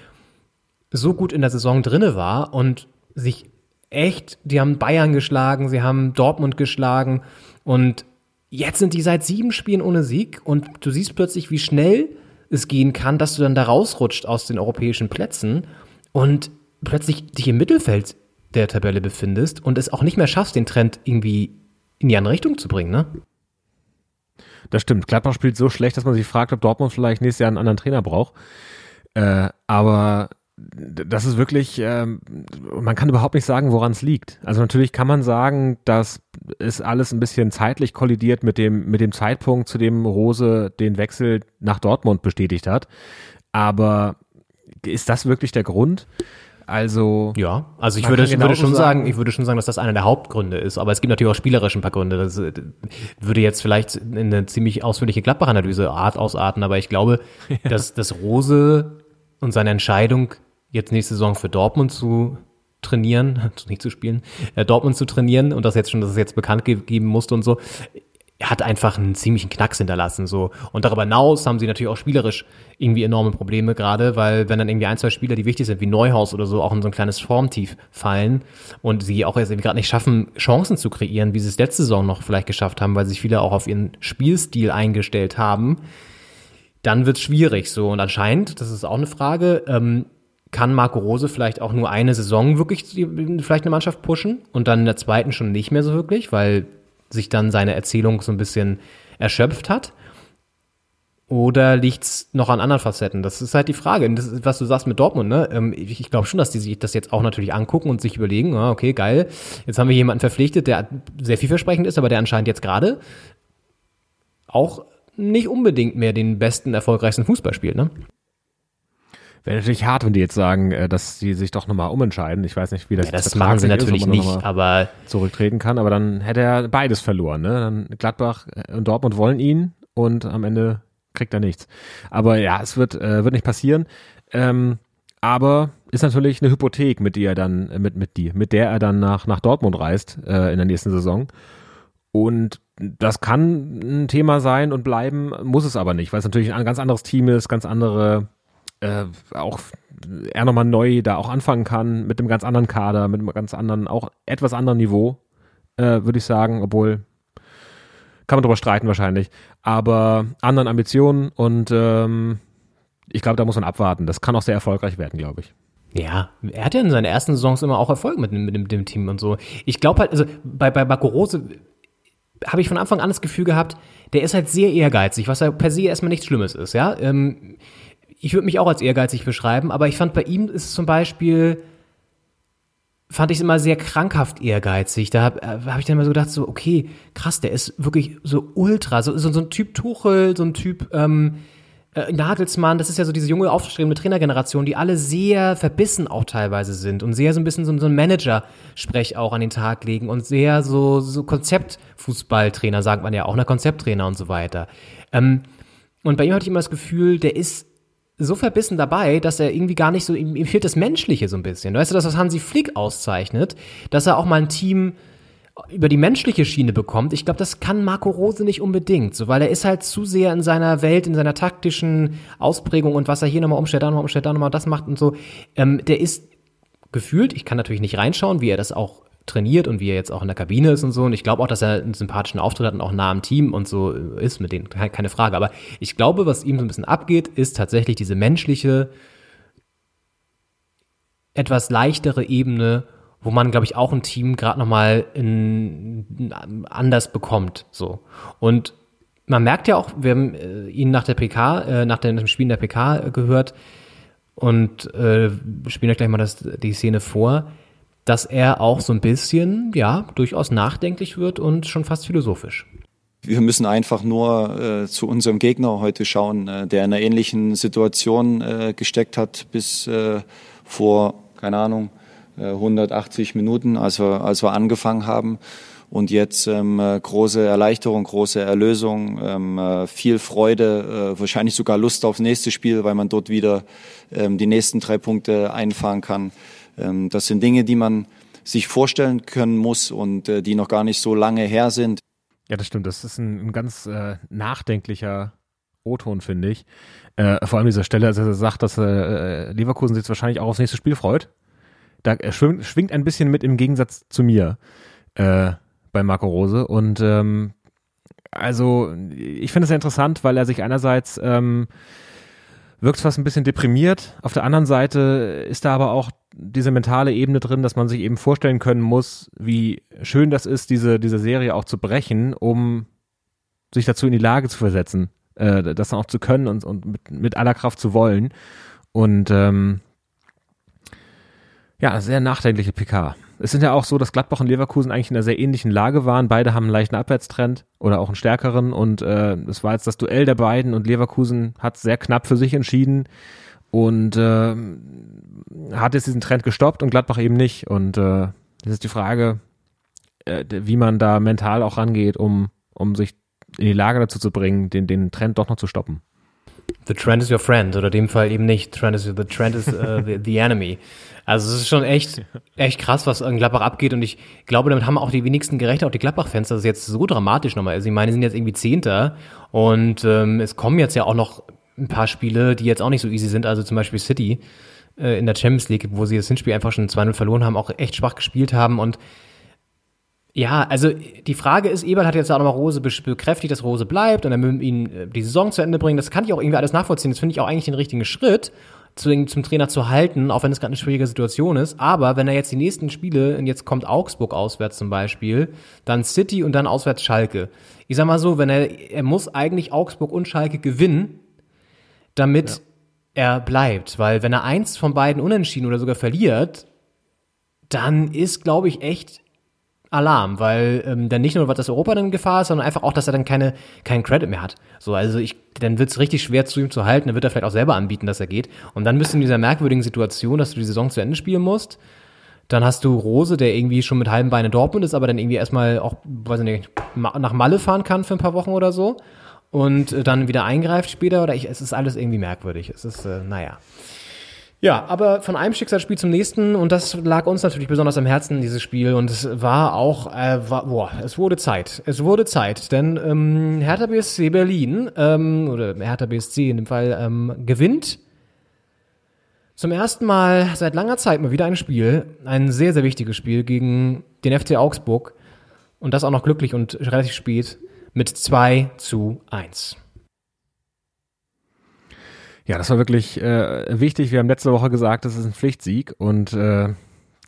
so gut in der Saison drinne war und sich echt, die haben Bayern geschlagen, sie haben Dortmund geschlagen und jetzt sind die seit sieben Spielen ohne Sieg und du siehst plötzlich, wie schnell es gehen kann, dass du dann da rausrutscht aus den europäischen Plätzen und plötzlich dich im Mittelfeld der Tabelle befindest und es auch nicht mehr schaffst, den Trend irgendwie in die andere Richtung zu bringen, ne? Das stimmt. Gladbach spielt so schlecht, dass man sich fragt, ob Dortmund vielleicht nächstes Jahr einen anderen Trainer braucht. Äh, aber das ist wirklich, ähm, man kann überhaupt nicht sagen, woran es liegt. Also natürlich kann man sagen, dass es alles ein bisschen zeitlich kollidiert mit dem, mit dem Zeitpunkt, zu dem Rose den Wechsel nach Dortmund bestätigt hat. Aber ist das wirklich der Grund? Also ja, also ich würde, würde schon sagen, ich würde schon sagen, dass das einer der Hauptgründe ist. Aber es gibt natürlich auch spielerisch ein paar Gründe. Das äh, würde jetzt vielleicht in eine ziemlich ausführliche Gladbach-Analyse Art ausarten. Aber ich glaube, (laughs) ja. dass das Rose und seine Entscheidung jetzt nächste Saison für Dortmund zu trainieren, (laughs) nicht zu spielen, äh, Dortmund zu trainieren und das jetzt schon, dass es jetzt bekannt geben musste und so, hat einfach einen ziemlichen Knacks hinterlassen so. Und darüber hinaus haben sie natürlich auch spielerisch irgendwie enorme Probleme gerade, weil wenn dann irgendwie ein zwei Spieler, die wichtig sind wie Neuhaus oder so, auch in so ein kleines Formtief fallen und sie auch jetzt irgendwie gerade nicht schaffen Chancen zu kreieren, wie sie es letzte Saison noch vielleicht geschafft haben, weil sich viele auch auf ihren Spielstil eingestellt haben, dann wird's schwierig so. Und anscheinend, das ist auch eine Frage, ähm, kann Marco Rose vielleicht auch nur eine Saison wirklich vielleicht eine Mannschaft pushen und dann in der zweiten schon nicht mehr so wirklich, weil sich dann seine Erzählung so ein bisschen erschöpft hat? Oder liegt's noch an anderen Facetten? Das ist halt die Frage. Das, was du sagst mit Dortmund, ne? Ähm, ich, ich glaube schon, dass die sich das jetzt auch natürlich angucken und sich überlegen, ah, okay, geil, jetzt haben wir jemanden verpflichtet, der sehr vielversprechend ist, aber der anscheinend jetzt gerade auch nicht unbedingt mehr den besten, erfolgreichsten Fußball spielt, ne? Wäre natürlich hart, wenn die jetzt sagen, äh, dass sie sich doch nochmal umentscheiden. Ich weiß nicht, wie das ja, Das machen sie natürlich ist, nicht, aber zurücktreten kann. Aber dann hätte er beides verloren. Ne? Dann Gladbach und Dortmund wollen ihn und am Ende kriegt er nichts. Aber ja, es wird äh, wird nicht passieren. Ähm, aber ist natürlich eine Hypothek, mit der er dann mit mit die, mit der er dann nach nach Dortmund reist äh, in der nächsten Saison. Und das kann ein Thema sein und bleiben, muss es aber nicht, weil es natürlich ein ganz anderes Team ist, ganz andere äh, auch er nochmal neu da auch anfangen kann, mit einem ganz anderen Kader, mit einem ganz anderen, auch etwas anderen Niveau, äh, würde ich sagen, obwohl kann man drüber streiten wahrscheinlich, aber anderen Ambitionen und ähm, ich glaube, da muss man abwarten. Das kann auch sehr erfolgreich werden, glaube ich. Ja, er hat ja in seinen ersten Saisons immer auch Erfolg mit, mit, mit dem Team und so. Ich glaube halt, also bei, bei Marco Rose habe ich von Anfang an das Gefühl gehabt, der ist halt sehr ehrgeizig, was ja per se erstmal nichts Schlimmes ist, ja. Ähm, ich würde mich auch als ehrgeizig beschreiben, aber ich fand bei ihm ist zum Beispiel, fand ich es immer sehr krankhaft ehrgeizig. Da habe äh, hab ich dann immer so gedacht, so, okay, krass, der ist wirklich so ultra, so, so, so ein Typ Tuchel, so ein Typ ähm, äh, Nagelsmann, das ist ja so diese junge, aufstrebende Trainergeneration, die alle sehr verbissen auch teilweise sind und sehr so ein bisschen so, so ein Manager-Sprech auch an den Tag legen und sehr so, so Konzeptfußballtrainer, sagt man ja auch, ne, Konzepttrainer und so weiter. Ähm, und bei ihm hatte ich immer das Gefühl, der ist so verbissen dabei, dass er irgendwie gar nicht so, ihm, ihm fehlt das Menschliche so ein bisschen. Weißt du, das, was Hansi Flick auszeichnet, dass er auch mal ein Team über die menschliche Schiene bekommt, ich glaube, das kann Marco Rose nicht unbedingt, so, weil er ist halt zu sehr in seiner Welt, in seiner taktischen Ausprägung und was er hier nochmal umstellt, da nochmal umstellt, da nochmal das macht und so. Ähm, der ist gefühlt, ich kann natürlich nicht reinschauen, wie er das auch trainiert und wie er jetzt auch in der Kabine ist und so. Und ich glaube auch, dass er einen sympathischen Auftritt hat und auch nah am Team und so ist mit denen, keine Frage. Aber ich glaube, was ihm so ein bisschen abgeht, ist tatsächlich diese menschliche, etwas leichtere Ebene wo man, glaube ich, auch ein Team gerade nochmal anders bekommt. So. Und man merkt ja auch, wir haben äh, ihn nach der PK, äh, nach dem Spiel der PK äh, gehört und äh, spielen euch gleich mal das, die Szene vor, dass er auch so ein bisschen, ja, durchaus nachdenklich wird und schon fast philosophisch. Wir müssen einfach nur äh, zu unserem Gegner heute schauen, äh, der in einer ähnlichen Situation äh, gesteckt hat bis äh, vor, keine Ahnung, 180 äh, Minuten, als wir, als wir angefangen haben. Und jetzt ähm, äh, große Erleichterung, große Erlösung, ähm, äh, viel Freude, äh, wahrscheinlich sogar Lust aufs nächste Spiel, weil man dort wieder ähm, die nächsten drei Punkte einfahren kann. Ähm, das sind Dinge, die man sich vorstellen können muss und äh, die noch gar nicht so lange her sind. Ja, das stimmt. Das ist ein, ein ganz äh, nachdenklicher O-Ton, finde ich. Äh, vor allem dieser Stelle, als er sagt, dass äh, Leverkusen sich jetzt wahrscheinlich auch aufs nächste Spiel freut. Da schwingt, schwingt ein bisschen mit im Gegensatz zu mir. Äh, bei Marco Rose. Und ähm, also ich finde es sehr interessant, weil er sich einerseits ähm, wirkt fast ein bisschen deprimiert. Auf der anderen Seite ist da aber auch diese mentale Ebene drin, dass man sich eben vorstellen können muss, wie schön das ist, diese, diese Serie auch zu brechen, um sich dazu in die Lage zu versetzen, äh, das dann auch zu können und, und mit, mit aller Kraft zu wollen. Und ähm, ja, sehr nachdenkliche PK. Es sind ja auch so, dass Gladbach und Leverkusen eigentlich in einer sehr ähnlichen Lage waren. Beide haben einen leichten Abwärtstrend oder auch einen stärkeren. Und äh, es war jetzt das Duell der beiden und Leverkusen hat sehr knapp für sich entschieden und äh, hat jetzt diesen Trend gestoppt und Gladbach eben nicht. Und äh, das ist die Frage, äh, wie man da mental auch rangeht, um, um sich in die Lage dazu zu bringen, den, den Trend doch noch zu stoppen. The trend is your friend oder in dem Fall eben nicht. Trend is, the trend is uh, the, the enemy. Also es ist schon echt, echt krass, was in Gladbach abgeht und ich glaube, damit haben auch die wenigsten gerechnet, auch die Gladbach-Fans, dass es jetzt so dramatisch nochmal ist. Ich meine, die sind jetzt irgendwie Zehnter und ähm, es kommen jetzt ja auch noch ein paar Spiele, die jetzt auch nicht so easy sind, also zum Beispiel City äh, in der Champions League, wo sie das Hinspiel einfach schon 2-0 verloren haben, auch echt schwach gespielt haben und ja, also die Frage ist, Ebert hat jetzt auch nochmal Rose bekräftigt, dass Rose bleibt und er will ihn äh, die Saison zu Ende bringen. Das kann ich auch irgendwie alles nachvollziehen. Das finde ich auch eigentlich den richtigen Schritt zu, zum Trainer zu halten, auch wenn es gerade eine schwierige Situation ist. Aber wenn er jetzt die nächsten Spiele, und jetzt kommt Augsburg auswärts zum Beispiel, dann City und dann auswärts Schalke. Ich sag mal so, wenn er, er muss eigentlich Augsburg und Schalke gewinnen, damit ja. er bleibt. Weil wenn er eins von beiden unentschieden oder sogar verliert, dann ist, glaube ich, echt Alarm, weil ähm, dann nicht nur, was das Europa in Gefahr ist, sondern einfach auch, dass er dann keine, keinen Credit mehr hat. So, also ich, dann wird es richtig schwer zu ihm zu halten, dann wird er vielleicht auch selber anbieten, dass er geht. Und dann bist du in dieser merkwürdigen Situation, dass du die Saison zu Ende spielen musst. Dann hast du Rose, der irgendwie schon mit halben Beinen Dortmund ist, aber dann irgendwie erstmal auch, weiß ich nicht, nach Malle fahren kann für ein paar Wochen oder so. Und äh, dann wieder eingreift später oder ich, es ist alles irgendwie merkwürdig. Es ist, äh, naja. Ja, aber von einem Schicksalsspiel zum nächsten und das lag uns natürlich besonders am Herzen, dieses Spiel und es war auch, äh, war, boah, es wurde Zeit, es wurde Zeit, denn ähm, Hertha BSC Berlin ähm, oder Hertha BSC in dem Fall ähm, gewinnt zum ersten Mal seit langer Zeit mal wieder ein Spiel, ein sehr, sehr wichtiges Spiel gegen den FC Augsburg und das auch noch glücklich und relativ spät mit 2 zu 1. Ja, das war wirklich äh, wichtig. Wir haben letzte Woche gesagt, das ist ein Pflichtsieg und äh,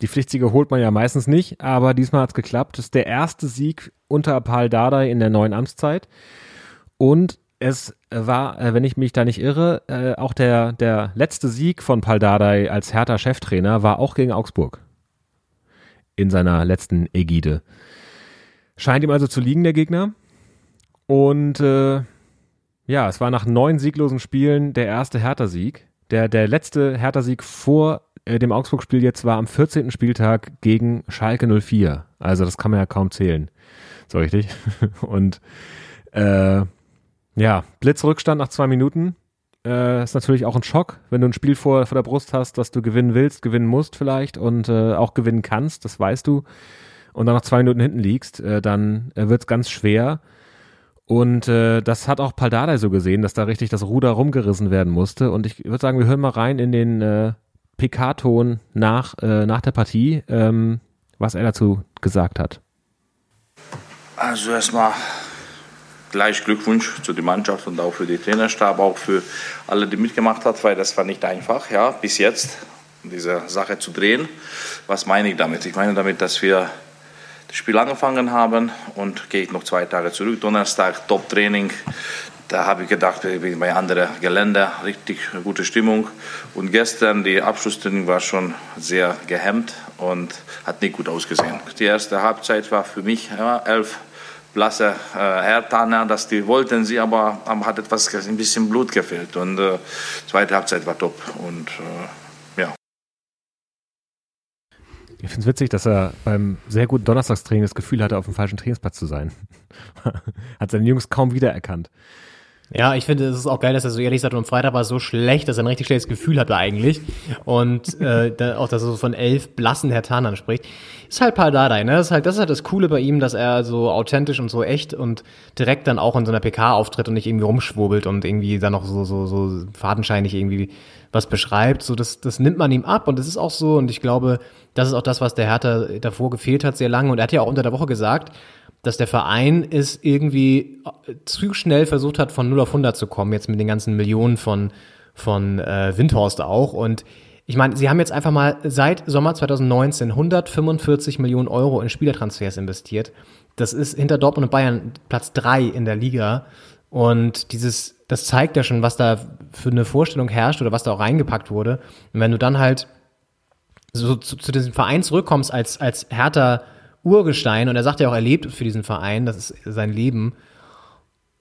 die Pflichtsiege holt man ja meistens nicht, aber diesmal hat es geklappt. Das ist der erste Sieg unter Paul Dardai in der neuen Amtszeit und es war, äh, wenn ich mich da nicht irre, äh, auch der, der letzte Sieg von Paul Dardai als Hertha Cheftrainer war auch gegen Augsburg in seiner letzten Ägide. Scheint ihm also zu liegen, der Gegner. Und äh, ja, es war nach neun sieglosen Spielen der erste Hertha-Sieg. Der, der letzte Hertha-Sieg vor äh, dem Augsburg-Spiel jetzt war am 14. Spieltag gegen Schalke 04. Also das kann man ja kaum zählen. So richtig. (laughs) Und äh, ja, Blitzrückstand nach zwei Minuten. Äh, ist natürlich auch ein Schock, wenn du ein Spiel vor, vor der Brust hast, dass du gewinnen willst, gewinnen musst vielleicht und äh, auch gewinnen kannst, das weißt du. Und dann noch zwei Minuten hinten liegst, äh, dann äh, wird es ganz schwer. Und äh, das hat auch Paldada so gesehen, dass da richtig das Ruder rumgerissen werden musste. Und ich würde sagen, wir hören mal rein in den äh, PK-Ton nach, äh, nach der Partie, ähm, was er dazu gesagt hat. Also erstmal gleich Glückwunsch zu der Mannschaft und auch für den Trainerstab, auch für alle, die mitgemacht hat, weil das war nicht einfach, ja, bis jetzt. diese Sache zu drehen. Was meine ich damit? Ich meine damit, dass wir Spiel angefangen haben und gehe ich noch zwei Tage zurück. Donnerstag Top-Training. Da habe ich gedacht, bei anderen Gelände richtig gute Stimmung. Und gestern die Abschlusstraining war schon sehr gehemmt und hat nicht gut ausgesehen. Die erste Halbzeit war für mich ja, elf blasse äh, Hertaner, dass die wollten sie, aber, aber hat etwas ein bisschen Blut gefehlt. Und äh, zweite Halbzeit war top. Und äh, ja. Ich finde es witzig, dass er beim sehr guten Donnerstagstraining das Gefühl hatte, auf dem falschen Trainingsplatz zu sein. (laughs) Hat seine Jungs kaum wiedererkannt. Ja, ich finde, es ist auch geil, dass er so ehrlich sagt, und am Freitag war es so schlecht, dass er ein richtig schlechtes Gefühl hatte eigentlich. Und äh, (laughs) da, auch, dass er so von elf blassen Hertanern spricht. Ist halt Pardadei, ne? Das ist halt, das ist halt das Coole bei ihm, dass er so authentisch und so echt und direkt dann auch in so einer PK auftritt und nicht irgendwie rumschwurbelt und irgendwie dann noch so, so, so fadenscheinig irgendwie was beschreibt. So, das, das nimmt man ihm ab und das ist auch so. Und ich glaube, das ist auch das, was der Hertha davor gefehlt hat, sehr lange. Und er hat ja auch unter der Woche gesagt, dass der Verein es irgendwie äh, zu schnell versucht hat, von 0 auf 100 zu kommen, jetzt mit den ganzen Millionen von, von äh, Windhorst auch. Und ich meine, sie haben jetzt einfach mal seit Sommer 2019 145 Millionen Euro in Spielertransfers investiert. Das ist hinter Dortmund und Bayern Platz drei in der Liga. Und dieses, das zeigt ja schon, was da für eine Vorstellung herrscht oder was da auch reingepackt wurde. Und wenn du dann halt so zu, zu diesem Verein zurückkommst als, als härter Urgestein und er sagt ja auch, er lebt für diesen Verein, das ist sein Leben.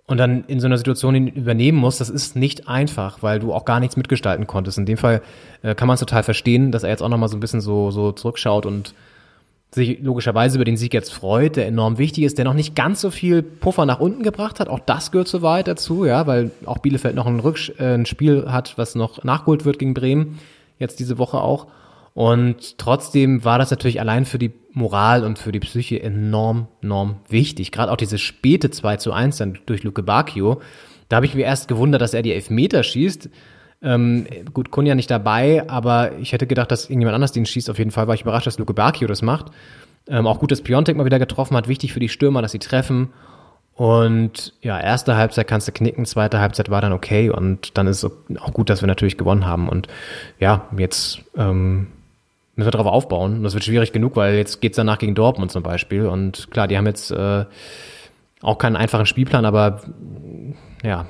Und dann in so einer Situation ihn übernehmen muss, das ist nicht einfach, weil du auch gar nichts mitgestalten konntest. In dem Fall äh, kann man es total verstehen, dass er jetzt auch nochmal so ein bisschen so, so zurückschaut und sich logischerweise über den Sieg jetzt freut, der enorm wichtig ist, der noch nicht ganz so viel Puffer nach unten gebracht hat. Auch das gehört so weit dazu, ja, weil auch Bielefeld noch ein, Rücksch äh, ein Spiel hat, was noch nachgeholt wird gegen Bremen, jetzt diese Woche auch. Und trotzdem war das natürlich allein für die Moral und für die Psyche enorm, enorm wichtig. Gerade auch dieses späte 2 zu 1 dann durch Luke Bacchio. Da habe ich mir erst gewundert, dass er die Elfmeter schießt. Ähm, gut, Kunja nicht dabei, aber ich hätte gedacht, dass irgendjemand anders den schießt. Auf jeden Fall war ich überrascht, dass Luke Bacchio das macht. Ähm, auch gut, dass Piontek mal wieder getroffen hat. Wichtig für die Stürmer, dass sie treffen. Und ja, erste Halbzeit kannst du knicken, zweite Halbzeit war dann okay und dann ist es auch gut, dass wir natürlich gewonnen haben. Und ja, jetzt ähm, müssen wir darauf aufbauen. Und das wird schwierig genug, weil jetzt geht's danach gegen Dortmund zum Beispiel. Und klar, die haben jetzt äh, auch keinen einfachen Spielplan, aber ja,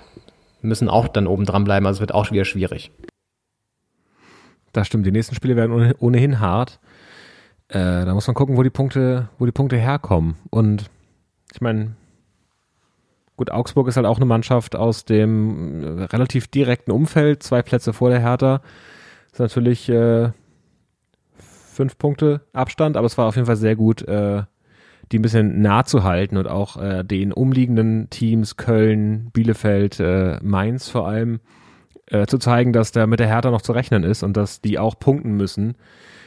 müssen auch dann oben dran bleiben. Also es wird auch wieder schwierig. Das stimmt. Die nächsten Spiele werden ohnehin hart. Äh, da muss man gucken, wo die Punkte, wo die Punkte herkommen. Und ich meine, gut, Augsburg ist halt auch eine Mannschaft aus dem relativ direkten Umfeld, zwei Plätze vor der Hertha. ist natürlich äh, fünf Punkte Abstand, aber es war auf jeden Fall sehr gut, äh, die ein bisschen nah zu halten und auch äh, den umliegenden Teams Köln, Bielefeld, äh, Mainz vor allem äh, zu zeigen, dass da mit der Hertha noch zu rechnen ist und dass die auch punkten müssen,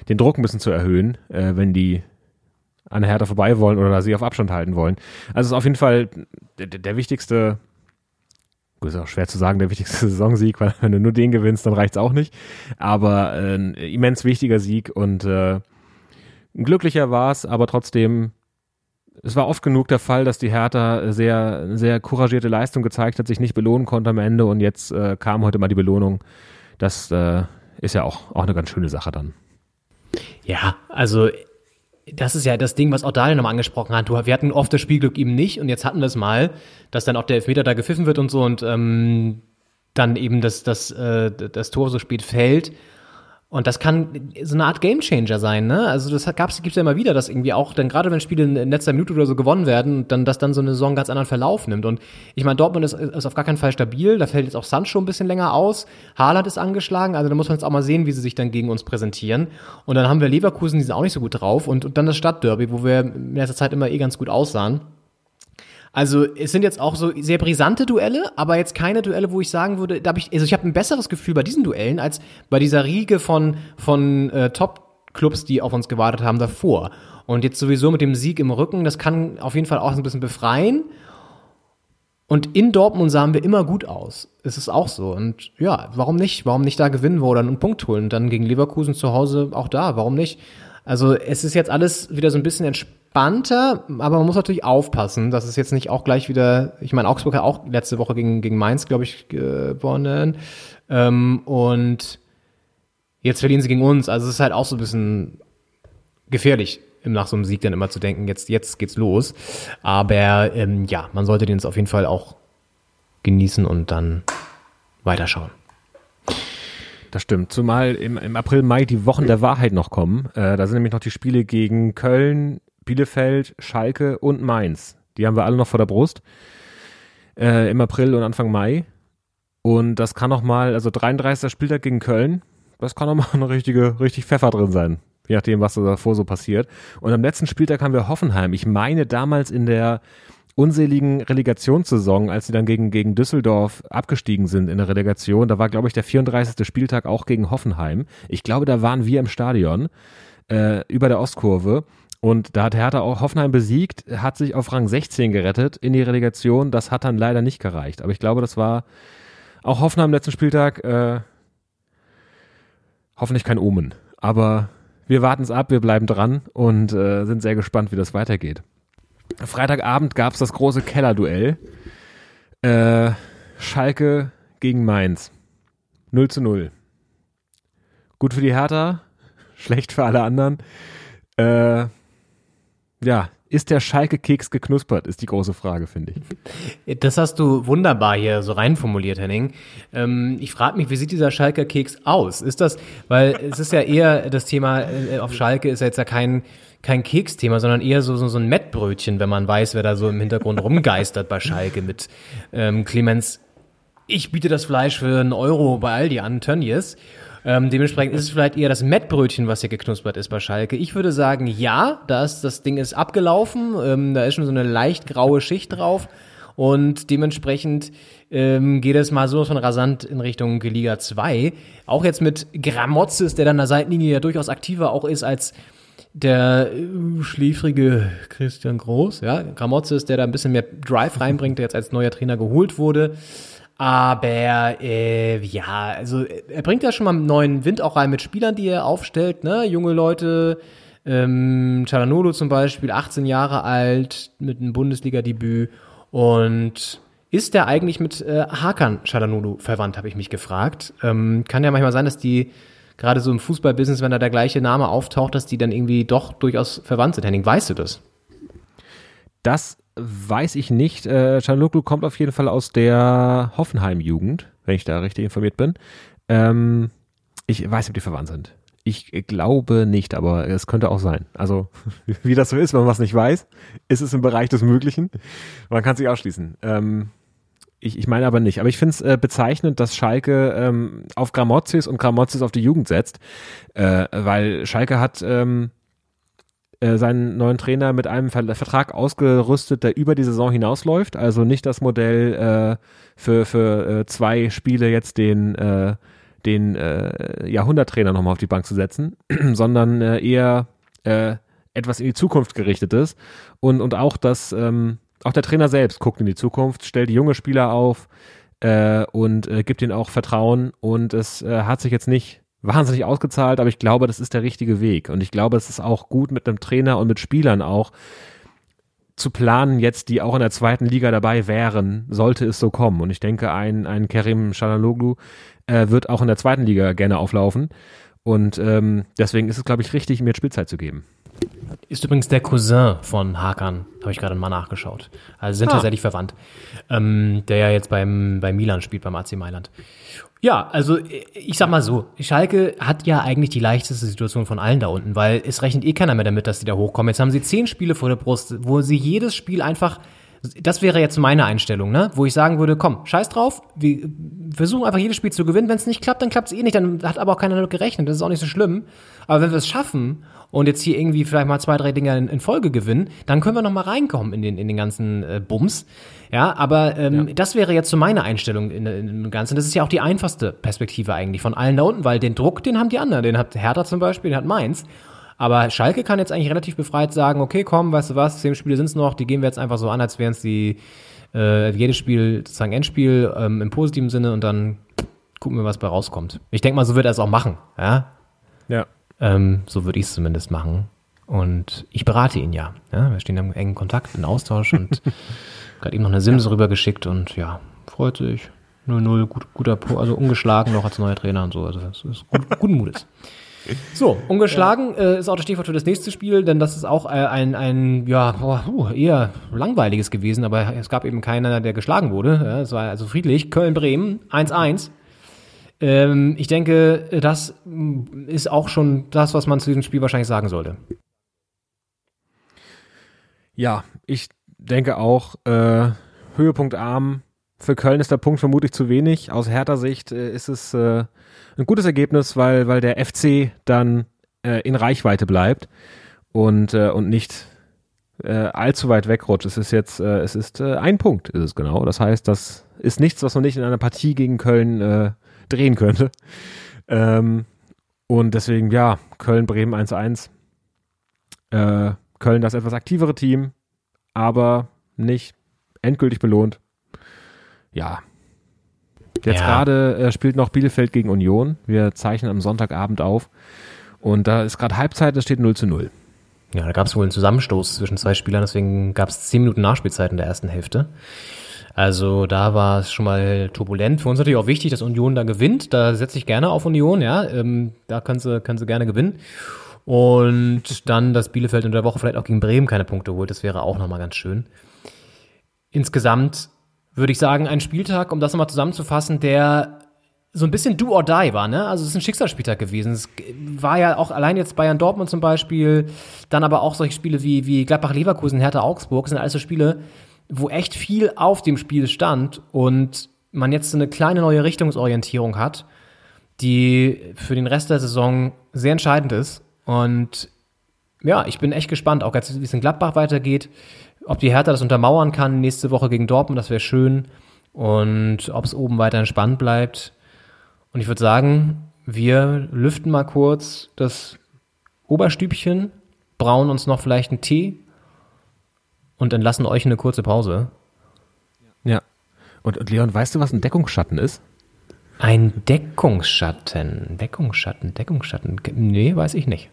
den Druck ein bisschen zu erhöhen, äh, wenn die an der Hertha vorbei wollen oder sie auf Abstand halten wollen. Also es ist auf jeden Fall der, der wichtigste ist auch schwer zu sagen, der wichtigste (laughs) Saisonsieg, weil wenn du nur den gewinnst, dann reicht's auch nicht. Aber äh, ein immens wichtiger Sieg und äh, ein glücklicher war's, aber trotzdem, es war oft genug der Fall, dass die Hertha sehr, sehr couragierte Leistung gezeigt hat, sich nicht belohnen konnte am Ende und jetzt äh, kam heute mal die Belohnung. Das äh, ist ja auch, auch eine ganz schöne Sache dann. Ja, also das ist ja das Ding, was auch Daniel nochmal angesprochen hat. wir hatten oft das Spielglück eben nicht und jetzt hatten wir es mal, dass dann auch der Elfmeter da gepfiffen wird und so und ähm, dann eben das, das, äh, das Tor so spät fällt. Und das kann so eine Art Gamechanger sein, ne? Also das gab's, gibt's ja immer wieder, dass irgendwie auch dann gerade wenn Spiele in letzter Minute oder so gewonnen werden, dann dass dann so eine Saison ganz anderen Verlauf nimmt. Und ich meine, Dortmund ist, ist auf gar keinen Fall stabil. Da fällt jetzt auch Sancho ein bisschen länger aus. Haaland ist angeschlagen. Also da muss man jetzt auch mal sehen, wie sie sich dann gegen uns präsentieren. Und dann haben wir Leverkusen, die sind auch nicht so gut drauf. Und, und dann das Stadtderby, wo wir in letzter Zeit immer eh ganz gut aussahen. Also es sind jetzt auch so sehr brisante Duelle, aber jetzt keine Duelle, wo ich sagen würde, da habe ich, also ich habe ein besseres Gefühl bei diesen Duellen als bei dieser Riege von von äh, Top-Clubs, die auf uns gewartet haben davor. Und jetzt sowieso mit dem Sieg im Rücken, das kann auf jeden Fall auch ein bisschen befreien. Und in Dortmund sahen wir immer gut aus. Es ist auch so. Und ja, warum nicht? Warum nicht da gewinnen wir oder einen Punkt holen? Und dann gegen Leverkusen zu Hause auch da. Warum nicht? Also es ist jetzt alles wieder so ein bisschen entspannt entspannter, aber man muss natürlich aufpassen, dass es jetzt nicht auch gleich wieder, ich meine, Augsburg hat auch letzte Woche gegen, gegen Mainz, glaube ich, gewonnen. Ähm, und Jetzt verlieren sie gegen uns. Also es ist halt auch so ein bisschen gefährlich, nach so einem Sieg dann immer zu denken, jetzt, jetzt geht's los. Aber ähm, ja, man sollte den jetzt auf jeden Fall auch genießen und dann weiterschauen. Das stimmt. Zumal im, im April, Mai die Wochen der Wahrheit noch kommen. Äh, da sind nämlich noch die Spiele gegen Köln, Bielefeld, Schalke und Mainz. Die haben wir alle noch vor der Brust. Äh, Im April und Anfang Mai. Und das kann noch mal, also 33. Spieltag gegen Köln, das kann noch mal eine richtige, richtig Pfeffer drin sein. Je nachdem, was da davor so passiert. Und am letzten Spieltag haben wir Hoffenheim. Ich meine damals in der unseligen Relegationssaison, als sie dann gegen, gegen Düsseldorf abgestiegen sind in der Relegation, da war, glaube ich, der 34. Spieltag auch gegen Hoffenheim. Ich glaube, da waren wir im Stadion äh, über der Ostkurve. Und da hat Hertha auch Hoffenheim besiegt, hat sich auf Rang 16 gerettet in die Relegation. Das hat dann leider nicht gereicht. Aber ich glaube, das war auch Hoffenheim letzten Spieltag äh, hoffentlich kein Omen. Aber wir warten es ab, wir bleiben dran und äh, sind sehr gespannt, wie das weitergeht. Freitagabend gab es das große Kellerduell. Äh, Schalke gegen Mainz. 0 zu 0. Gut für die Hertha, (laughs) schlecht für alle anderen. Äh, ja, ist der Schalke-Keks geknuspert, ist die große Frage, finde ich. Das hast du wunderbar hier so reinformuliert, Henning. Ähm, ich frage mich, wie sieht dieser Schalke-Keks aus? Ist das, weil es ist ja eher das Thema äh, auf Schalke ist ja jetzt ja kein kein Keksthema, sondern eher so, so, so ein Mettbrötchen, wenn man weiß, wer da so im Hintergrund rumgeistert bei Schalke mit ähm, Clemens. Ich biete das Fleisch für einen Euro bei Aldi an, Tönnies. Ähm, dementsprechend ist es vielleicht eher das Mettbrötchen, was hier geknuspert ist bei Schalke. Ich würde sagen, ja, das, das Ding ist abgelaufen. Ähm, da ist schon so eine leicht graue Schicht drauf. Und dementsprechend ähm, geht es mal so von rasant in Richtung Liga 2. Auch jetzt mit Gramozis, der dann an der Seitenlinie ja durchaus aktiver auch ist als der äh, schläfrige Christian Groß, ja, Gramozis, der da ein bisschen mehr Drive reinbringt, der jetzt als neuer Trainer geholt wurde. Aber äh, ja, also er bringt ja schon mal einen neuen Wind auch rein mit Spielern, die er aufstellt, ne? Junge Leute, ähm, Chalanolo zum Beispiel, 18 Jahre alt, mit einem Bundesliga-Debüt. Und ist der eigentlich mit äh, Hakan Chalanolo verwandt, habe ich mich gefragt. Ähm, kann ja manchmal sein, dass die gerade so im Fußballbusiness, wenn da der gleiche Name auftaucht, dass die dann irgendwie doch durchaus verwandt sind. Henning, weißt du das? Das weiß ich nicht. Äh, Canloglu kommt auf jeden Fall aus der Hoffenheim-Jugend, wenn ich da richtig informiert bin. Ähm, ich weiß, ob die verwandt sind. Ich glaube nicht, aber es könnte auch sein. Also, (laughs) wie das so ist, wenn man was nicht weiß, ist es im Bereich des Möglichen. Man kann sich ausschließen. Ähm, ich, ich meine aber nicht. Aber ich finde es äh, bezeichnend, dass Schalke ähm, auf Gramozis und Gramozis auf die Jugend setzt, äh, weil Schalke hat ähm, äh, seinen neuen Trainer mit einem Vertrag ausgerüstet, der über die Saison hinausläuft. Also nicht das Modell äh, für, für äh, zwei Spiele jetzt den, äh, den äh, Jahrhunderttrainer nochmal auf die Bank zu setzen, (clears throat) sondern äh, eher äh, etwas in die Zukunft gerichtetes. Und, und auch das, ähm, auch der Trainer selbst guckt in die Zukunft, stellt junge Spieler auf äh, und äh, gibt ihnen auch Vertrauen. Und es äh, hat sich jetzt nicht wahnsinnig ausgezahlt, aber ich glaube, das ist der richtige Weg. Und ich glaube, es ist auch gut mit einem Trainer und mit Spielern auch zu planen, jetzt die auch in der zweiten Liga dabei wären, sollte es so kommen. Und ich denke, ein, ein Kerim Shalanoglu äh, wird auch in der zweiten Liga gerne auflaufen. Und ähm, deswegen ist es, glaube ich, richtig, mir Spielzeit zu geben. Ist übrigens der Cousin von Hakan, habe ich gerade mal nachgeschaut. Also sind ah. tatsächlich verwandt. Ähm, der ja jetzt beim, bei Milan spielt, beim AC Mailand. Ja, also ich sag mal so, Schalke hat ja eigentlich die leichteste Situation von allen da unten, weil es rechnet eh keiner mehr damit, dass sie da hochkommen. Jetzt haben sie zehn Spiele vor der Brust, wo sie jedes Spiel einfach, das wäre jetzt meine Einstellung, ne? Wo ich sagen würde, komm, scheiß drauf, wir versuchen einfach jedes Spiel zu gewinnen. Wenn es nicht klappt, dann klappt es eh nicht, dann hat aber auch keiner damit gerechnet, das ist auch nicht so schlimm. Aber wenn wir es schaffen und jetzt hier irgendwie vielleicht mal zwei, drei Dinge in, in Folge gewinnen, dann können wir noch mal reinkommen in den, in den ganzen äh, Bums. Ja, aber ähm, ja. das wäre jetzt so meine Einstellung in, in, im Ganzen. Das ist ja auch die einfachste Perspektive eigentlich von allen da unten, weil den Druck, den haben die anderen. Den hat Hertha zum Beispiel, den hat Mainz. Aber Schalke kann jetzt eigentlich relativ befreit sagen, okay, komm, weißt du was, zehn Spiele sind's noch, die gehen wir jetzt einfach so an, als wären es die äh, jedes Spiel sozusagen Endspiel ähm, im positiven Sinne und dann gucken wir, was bei rauskommt. Ich denke mal, so wird er es auch machen, ja. Ja. Ähm, so würde ich es zumindest machen. Und ich berate ihn ja. ja. Wir stehen im engen Kontakt, in Austausch und (laughs) gerade ihm noch eine Simse ja. rübergeschickt und ja, freut sich. 0-0, gut, guter, Po- also ungeschlagen noch als neuer Trainer und so. Also das ist gut, guten Mutes. (laughs) So, ungeschlagen äh, ist auch das Stichwort für das nächste Spiel, denn das ist auch äh, ein, ein ja, puh, eher langweiliges gewesen, aber es gab eben keiner, der geschlagen wurde. Ja, es war also friedlich. Köln-Bremen 1-1. Ähm, ich denke, das ist auch schon das, was man zu diesem Spiel wahrscheinlich sagen sollte. Ja, ich denke auch, äh, Höhepunkt arm. Für Köln ist der Punkt vermutlich zu wenig. Aus härter Sicht äh, ist es äh, ein gutes Ergebnis, weil, weil der FC dann äh, in Reichweite bleibt und, äh, und nicht äh, allzu weit wegrutscht. Es ist jetzt, es ist ein Punkt, ist es genau. Das heißt, das ist nichts, was man nicht in einer Partie gegen Köln drehen könnte. Ähm, und deswegen, ja, Köln-Bremen 1-1. Äh, Köln das etwas aktivere Team, aber nicht endgültig belohnt. Ja. Jetzt Ja. gerade äh, spielt noch Bielefeld gegen Union. Wir zeichnen am Sonntagabend auf. Und da ist gerade Halbzeit, es steht 0 zu 0. Ja, da gab es wohl einen Zusammenstoß zwischen zwei Spielern, deswegen gab es zehn Minuten Nachspielzeit in der ersten Hälfte. Also da war es schon mal turbulent. Für uns natürlich auch wichtig, dass Union da gewinnt. Da setze ich gerne auf Union, ja. Ähm, da können sie, können sie gerne gewinnen. Und dann, dass Bielefeld in der Woche vielleicht auch gegen Bremen keine Punkte holt, das wäre auch nochmal ganz schön. Insgesamt würde ich sagen, ein Spieltag, um das nochmal zusammenzufassen, der so ein bisschen do or die war, ne? Also es ist ein Schicksalsspieltag gewesen. Es war ja auch allein jetzt Bayern Dortmund zum Beispiel, dann aber auch solche Spiele wie, wie Gladbach Leverkusen, Hertha Augsburg, sind alles so Spiele, wo echt viel auf dem Spiel stand und man jetzt so eine kleine neue Richtungsorientierung hat, die für den Rest der Saison sehr entscheidend ist. Und ja, ich bin echt gespannt, auch jetzt, wie es in Gladbach weitergeht, ob die Hertha das untermauern kann nächste Woche gegen Dortmund, das wäre schön. Und ob es oben weiterhin spannend bleibt. Und ich würde sagen, wir lüften mal kurz das Oberstübchen, brauen uns noch vielleicht einen Tee und entlassen euch eine kurze Pause. Ja. Und, und Leon, weißt du, was ein Deckungsschatten ist? Ein Deckungsschatten, Deckungsschatten, Deckungsschatten. Nee, weiß ich nicht.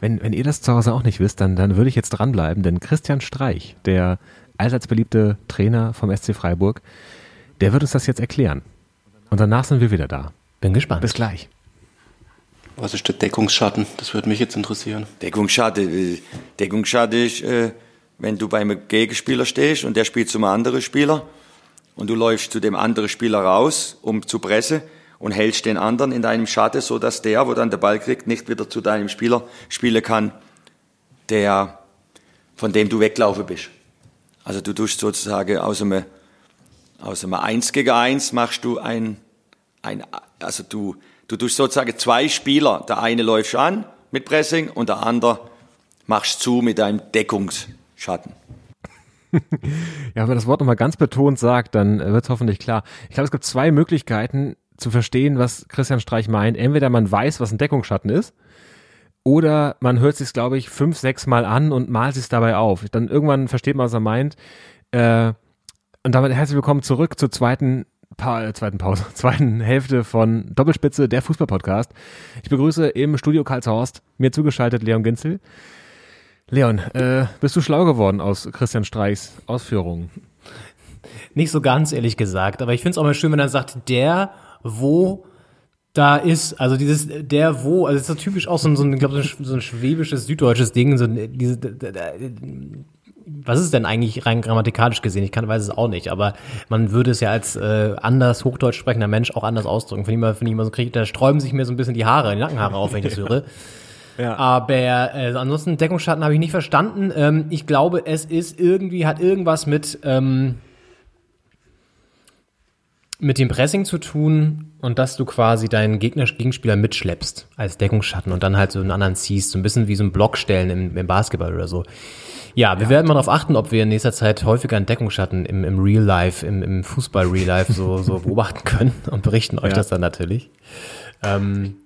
Wenn, wenn ihr das zu Hause auch nicht wisst, dann, dann würde ich jetzt dranbleiben, denn Christian Streich, der allseits beliebte Trainer vom SC Freiburg, der wird uns das jetzt erklären. Und danach sind wir wieder da. Bin gespannt. Bis gleich. Was ist der Deckungsschatten? Das würde mich jetzt interessieren. Deckungsschatten, äh, Deckungsschatten ist, äh, wenn du beim Gegenspieler stehst und der spielt zum anderen Spieler und du läufst zu dem anderen Spieler raus, um zu pressen und hältst den anderen in deinem Schatten, so dass der, wo dann der Ball kriegt, nicht wieder zu deinem Spieler spielen kann, der, von dem du weglaufen bist. Also du tust sozusagen aus einem, aus einem 1 gegen 1 machst du ein, ein also du, du tust sozusagen zwei Spieler, der eine läuft an mit Pressing und der andere machst zu mit einem Deckungsschatten. (laughs) Ja, wenn man das Wort nochmal ganz betont sagt, dann wird es hoffentlich klar. Ich glaube, es gibt zwei Möglichkeiten zu verstehen, was Christian Streich meint. Entweder man weiß, was ein Deckungsschatten ist, oder man hört sich glaube ich, fünf, sechs Mal an und malt sich dabei auf. Dann irgendwann versteht man, was er meint. Äh, und damit herzlich willkommen zurück zur zweiten, pa äh, zweiten Pause, (laughs) zweiten Hälfte von Doppelspitze, der Fußballpodcast. Ich begrüße im Studio Karlshorst, mir zugeschaltet Leon Ginzel. Leon, äh, bist du schlau geworden aus Christian Streichs Ausführungen? Nicht so ganz, ehrlich gesagt. Aber ich finde es auch mal schön, wenn er sagt, der, wo da ist, also dieses, der, wo, also das ist so typisch auch so ein, so ein ich glaube, so ein, so ein schwäbisches, süddeutsches Ding, so ein- diese, was ist denn eigentlich rein grammatikalisch gesehen? Ich kann, weiß es auch nicht, aber man würde es ja als äh, anders Hochdeutsch sprechender Mensch auch anders ausdrücken. Finde ich mal, finde ich mal so, krieg, da sträuben sich mir so ein bisschen die Haare, die Nackenhaare auf, wenn ich das höre. (laughs) Ja. Aber äh, ansonsten Deckungsschatten habe ich nicht verstanden. Ähm, ich glaube, es ist irgendwie, hat irgendwas mit, ähm, mit dem Pressing zu tun und dass du quasi deinen Gegner, Gegenspieler mitschleppst als Deckungsschatten und dann halt so einen anderen ziehst. So ein bisschen wie so ein Blockstellen im, im Basketball oder so. Ja, wir werden mal darauf achten, ob wir in nächster Zeit häufiger einen Deckungsschatten im, im Real Life, im, im Fußball Real Life so, so (laughs) beobachten können und berichten euch Ja. das dann natürlich. Ähm,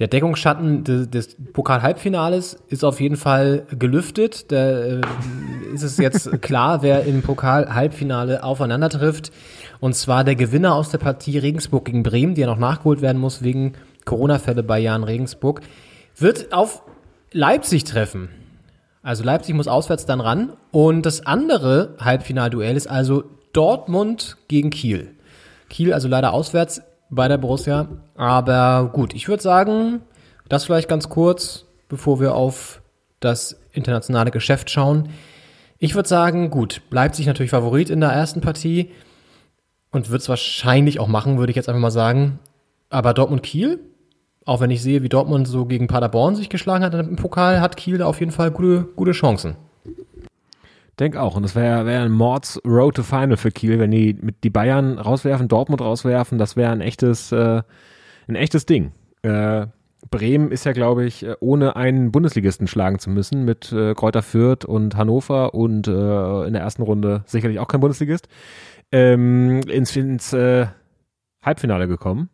der Deckungsschatten des, des Pokal-Halbfinales ist auf jeden Fall gelüftet. Da äh, ist es jetzt klar, wer im Pokal-Halbfinale aufeinander trifft. Und zwar der Gewinner aus der Partie Regensburg gegen Bremen, die ja noch nachgeholt werden muss wegen Corona-Fälle bei Jan Regensburg, wird auf Leipzig treffen. Also Leipzig muss auswärts dann ran. Und das andere Halbfinalduell ist also Dortmund gegen Kiel. Kiel also leider auswärts bei der Borussia. Aber gut, ich würde sagen, das vielleicht ganz kurz, bevor wir auf das internationale Geschäft schauen. Ich würde sagen, gut, Leipzig natürlich Favorit in der ersten Partie und wird es wahrscheinlich auch machen, würde ich jetzt einfach mal sagen. Aber Dortmund-Kiel, auch wenn ich sehe, wie Dortmund so gegen Paderborn sich geschlagen hat im Pokal, hat Kiel da auf jeden Fall gute, gute Chancen. Denk auch. Und das wäre wär ein Mords Road to Final für Kiel, wenn die mit die Bayern rauswerfen, Dortmund rauswerfen. Das wäre ein echtes, äh, ein echtes Ding. Äh, Bremen ist ja, glaube ich, äh, ohne einen Bundesligisten schlagen zu müssen, mit äh, Kräuter Fürth und Hannover und äh, in der ersten Runde sicherlich auch kein Bundesligist, ähm, ins, ins äh, Halbfinale gekommen.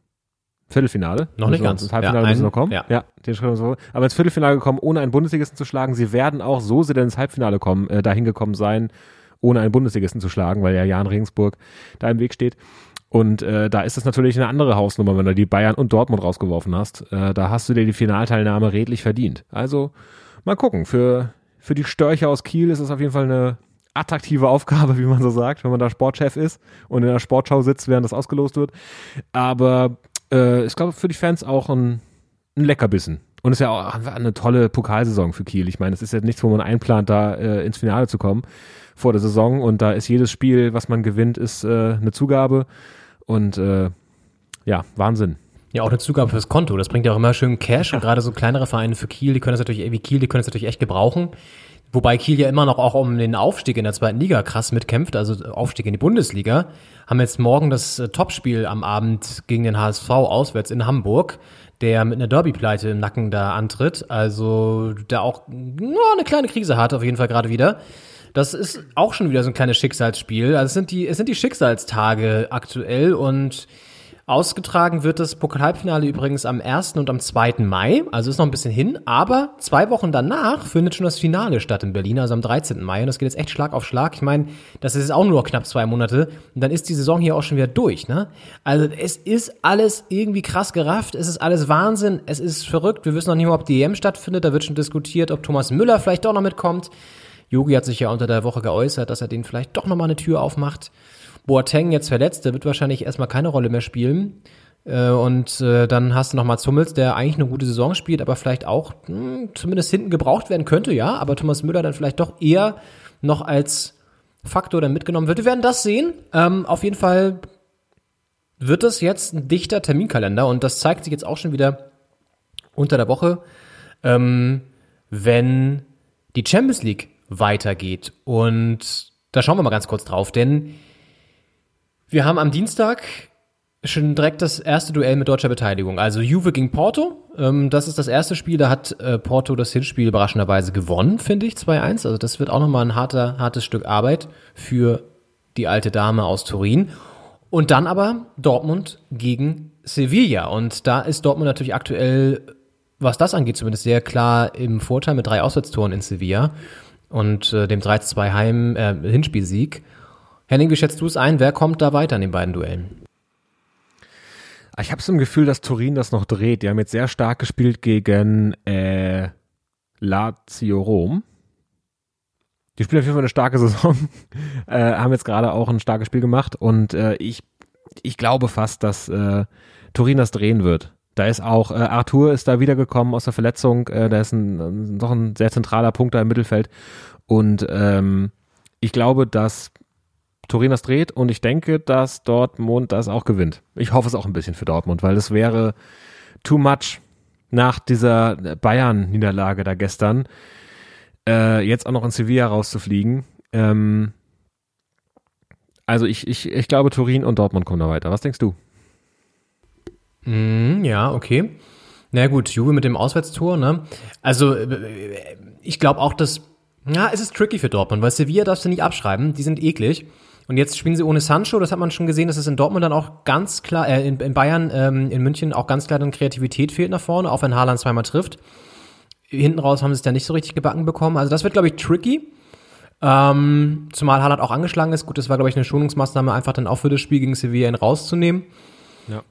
Viertelfinale. Noch nicht Also ganz. Ins Halbfinale Ja, müssen noch kommen. ja. ja den Schritt so. Aber ins Viertelfinale gekommen, ohne einen Bundesligisten zu schlagen. Sie werden auch, so sie denn ins Halbfinale kommen, äh, dahin gekommen sein, ohne einen Bundesligisten zu schlagen, weil ja Jan Regensburg da im Weg steht. Und äh, da ist es natürlich eine andere Hausnummer, wenn du die Bayern und Dortmund rausgeworfen hast. Äh, da hast du dir die Finalteilnahme redlich verdient. Also mal gucken. Für, für die Störche aus Kiel ist es auf jeden Fall eine attraktive Aufgabe, wie man so sagt, wenn man da Sportchef ist und in der Sportschau sitzt, während das ausgelost wird. Aber äh, ich glaube, für die Fans auch ein, ein Leckerbissen. Und es ist ja auch eine tolle Pokalsaison für Kiel. Ich meine, es ist ja nichts, wo man einplant, da äh, ins Finale zu kommen vor der Saison. Und da ist jedes Spiel, was man gewinnt, ist äh, eine Zugabe. Und äh, ja, Wahnsinn. Ja, auch eine Zugabe fürs Konto. Das bringt ja auch immer schön Cash. Und gerade so kleinere Vereine für Kiel, die können das natürlich, wie Kiel, die können das natürlich echt gebrauchen. Wobei Kiel ja immer noch auch um den Aufstieg in der zweiten Liga krass mitkämpft, also Aufstieg in die Bundesliga. Haben jetzt morgen das äh, Topspiel am Abend gegen den HSV auswärts in Hamburg, der mit einer Derby-Pleite im Nacken da antritt. Also der auch ja, eine kleine Krise hat, auf jeden Fall gerade wieder. Das ist auch schon wieder so ein kleines Schicksalsspiel. Also es sind die, es sind die Schicksalstage aktuell und Ausgetragen wird das Pokalhalbfinale übrigens am 1. und am 2. Mai, also ist noch ein bisschen hin, aber zwei Wochen danach findet schon das Finale statt in Berlin, also am 13. Mai und das geht jetzt echt Schlag auf Schlag. Ich meine, das ist jetzt auch nur knapp zwei Monate und dann ist die Saison hier auch schon wieder durch, ne? Also es ist alles irgendwie krass gerafft, es ist alles Wahnsinn, es ist verrückt, wir wissen noch nicht mal, ob die EM stattfindet, da wird schon diskutiert, ob Thomas Müller vielleicht doch noch mitkommt. Yogi hat sich ja unter der Woche geäußert, dass er denen vielleicht doch noch mal eine Tür aufmacht. Boateng jetzt verletzt, der wird wahrscheinlich erstmal keine Rolle mehr spielen. Äh, und äh, dann hast du noch Mats Hummels, der eigentlich eine gute Saison spielt, aber vielleicht auch hm, zumindest hinten gebraucht werden könnte, ja. Aber Thomas Müller dann vielleicht doch eher noch als Faktor dann mitgenommen wird. Wir werden das sehen. Ähm, auf jeden Fall wird es jetzt ein dichter Terminkalender und das zeigt sich jetzt auch schon wieder unter der Woche, ähm, wenn die Champions League weitergeht. Und da schauen wir mal ganz kurz drauf, denn wir haben am Dienstag schon direkt das erste Duell mit deutscher Beteiligung. Also Juve gegen Porto. Ähm, das ist das erste Spiel. Da hat äh, Porto das Hinspiel überraschenderweise gewonnen, finde ich, 2-1. Also das wird auch nochmal ein harter, hartes Stück Arbeit für die alte Dame aus Turin. Und dann aber Dortmund gegen Sevilla. Und da ist Dortmund natürlich aktuell, was das angeht, zumindest sehr klar im Vorteil mit drei Auswärtstoren in Sevilla und äh, dem 3-2 Heim äh, Hinspielsieg. Henning, wie schätzt du es ein? Wer kommt da weiter in den beiden Duellen? Ich habe so ein Gefühl, dass Turin das noch dreht. Die haben jetzt sehr stark gespielt gegen äh, Lazio Rom. Die spielen auf jeden Fall eine starke (laughs) Saison. äh, haben jetzt gerade auch ein starkes Spiel gemacht und äh, ich, ich glaube fast, dass äh, Turin das drehen wird. Da ist auch, äh, Arthur ist da wiedergekommen aus der Verletzung. Äh, da ist ein, noch ein sehr zentraler Punkt da im Mittelfeld. Und ähm, ich glaube, dass Turin das dreht und ich denke, dass Dortmund das auch gewinnt. Ich hoffe es auch ein bisschen für Dortmund, weil es wäre too much nach dieser Bayern-Niederlage da gestern, äh, jetzt auch noch in Sevilla rauszufliegen. Ähm, also ich, ich, ich glaube, Turin und Dortmund kommen da weiter. Was denkst du? Mm, ja, okay. Na gut, Juve mit dem Auswärtstor, ne? Also äh, ich glaube auch, dass ja, es ist tricky für Dortmund, weil Sevilla darfst du nicht abschreiben, die sind eklig. Und jetzt spielen sie ohne Sancho, das hat man schon gesehen, dass es in Dortmund dann auch ganz klar, äh, in, in Bayern, ähm, in München auch ganz klar dann Kreativität fehlt nach vorne, auch wenn Haaland zweimal trifft. Hinten raus haben sie es dann nicht so richtig gebacken bekommen. Also das wird, glaube ich, tricky. Ähm, zumal Haaland auch angeschlagen ist. Gut, das war, glaube ich, eine Schonungsmaßnahme, einfach dann auch für das Spiel gegen Sevilla ihn rauszunehmen. Ja.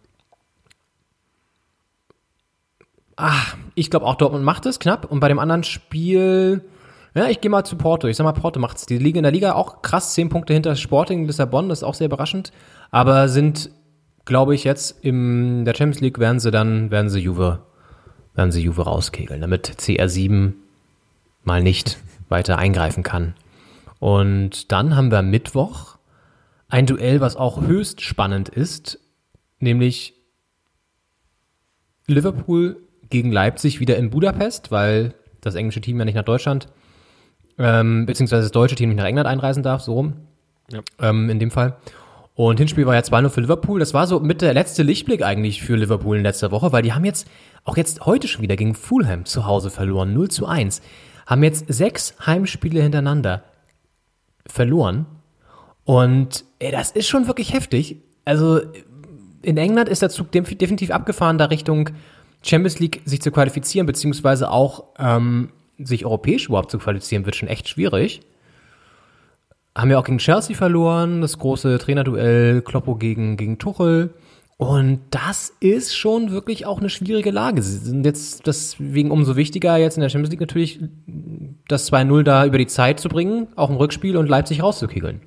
Ah, ich glaube auch Dortmund macht es knapp. Und bei dem anderen Spiel, ja, ich gehe mal zu Porto. Ich sag mal, Porto macht's. Die liegen in der Liga auch krass, zehn Punkte hinter Sporting Lissabon, das ist auch sehr überraschend. Aber sind glaube ich, jetzt in der Champions League werden sie dann, werden sie Juve, werden sie Juve rauskegeln, damit CR7 mal nicht (laughs) weiter eingreifen kann. Und dann haben wir Mittwoch ein Duell, was auch höchst spannend ist, nämlich Liverpool gegen Leipzig wieder in Budapest, weil das englische Team ja nicht nach Deutschland, ähm, beziehungsweise das deutsche Team nicht nach England einreisen darf, so rum. Ja. Ähm, in dem Fall. Und Hinspiel war ja 2-0 für Liverpool. Das war so mit der letzte Lichtblick eigentlich für Liverpool in letzter Woche, weil die haben jetzt, auch jetzt heute schon wieder gegen Fulham zu Hause verloren, 0 zu 1. Haben jetzt sechs Heimspiele hintereinander verloren. Und ey, das ist schon wirklich heftig. Also in England ist der Zug def- definitiv abgefahren, da Richtung Champions League sich zu qualifizieren, beziehungsweise auch ähm, sich europäisch überhaupt zu qualifizieren, wird schon echt schwierig. Haben ja auch gegen Chelsea verloren, das große Trainerduell Kloppo gegen, gegen Tuchel. Und das ist schon wirklich auch eine schwierige Lage. Sie sind jetzt deswegen umso wichtiger, jetzt in der Champions League natürlich das 2-0 da über die Zeit zu bringen, auch im Rückspiel und Leipzig rauszukegeln.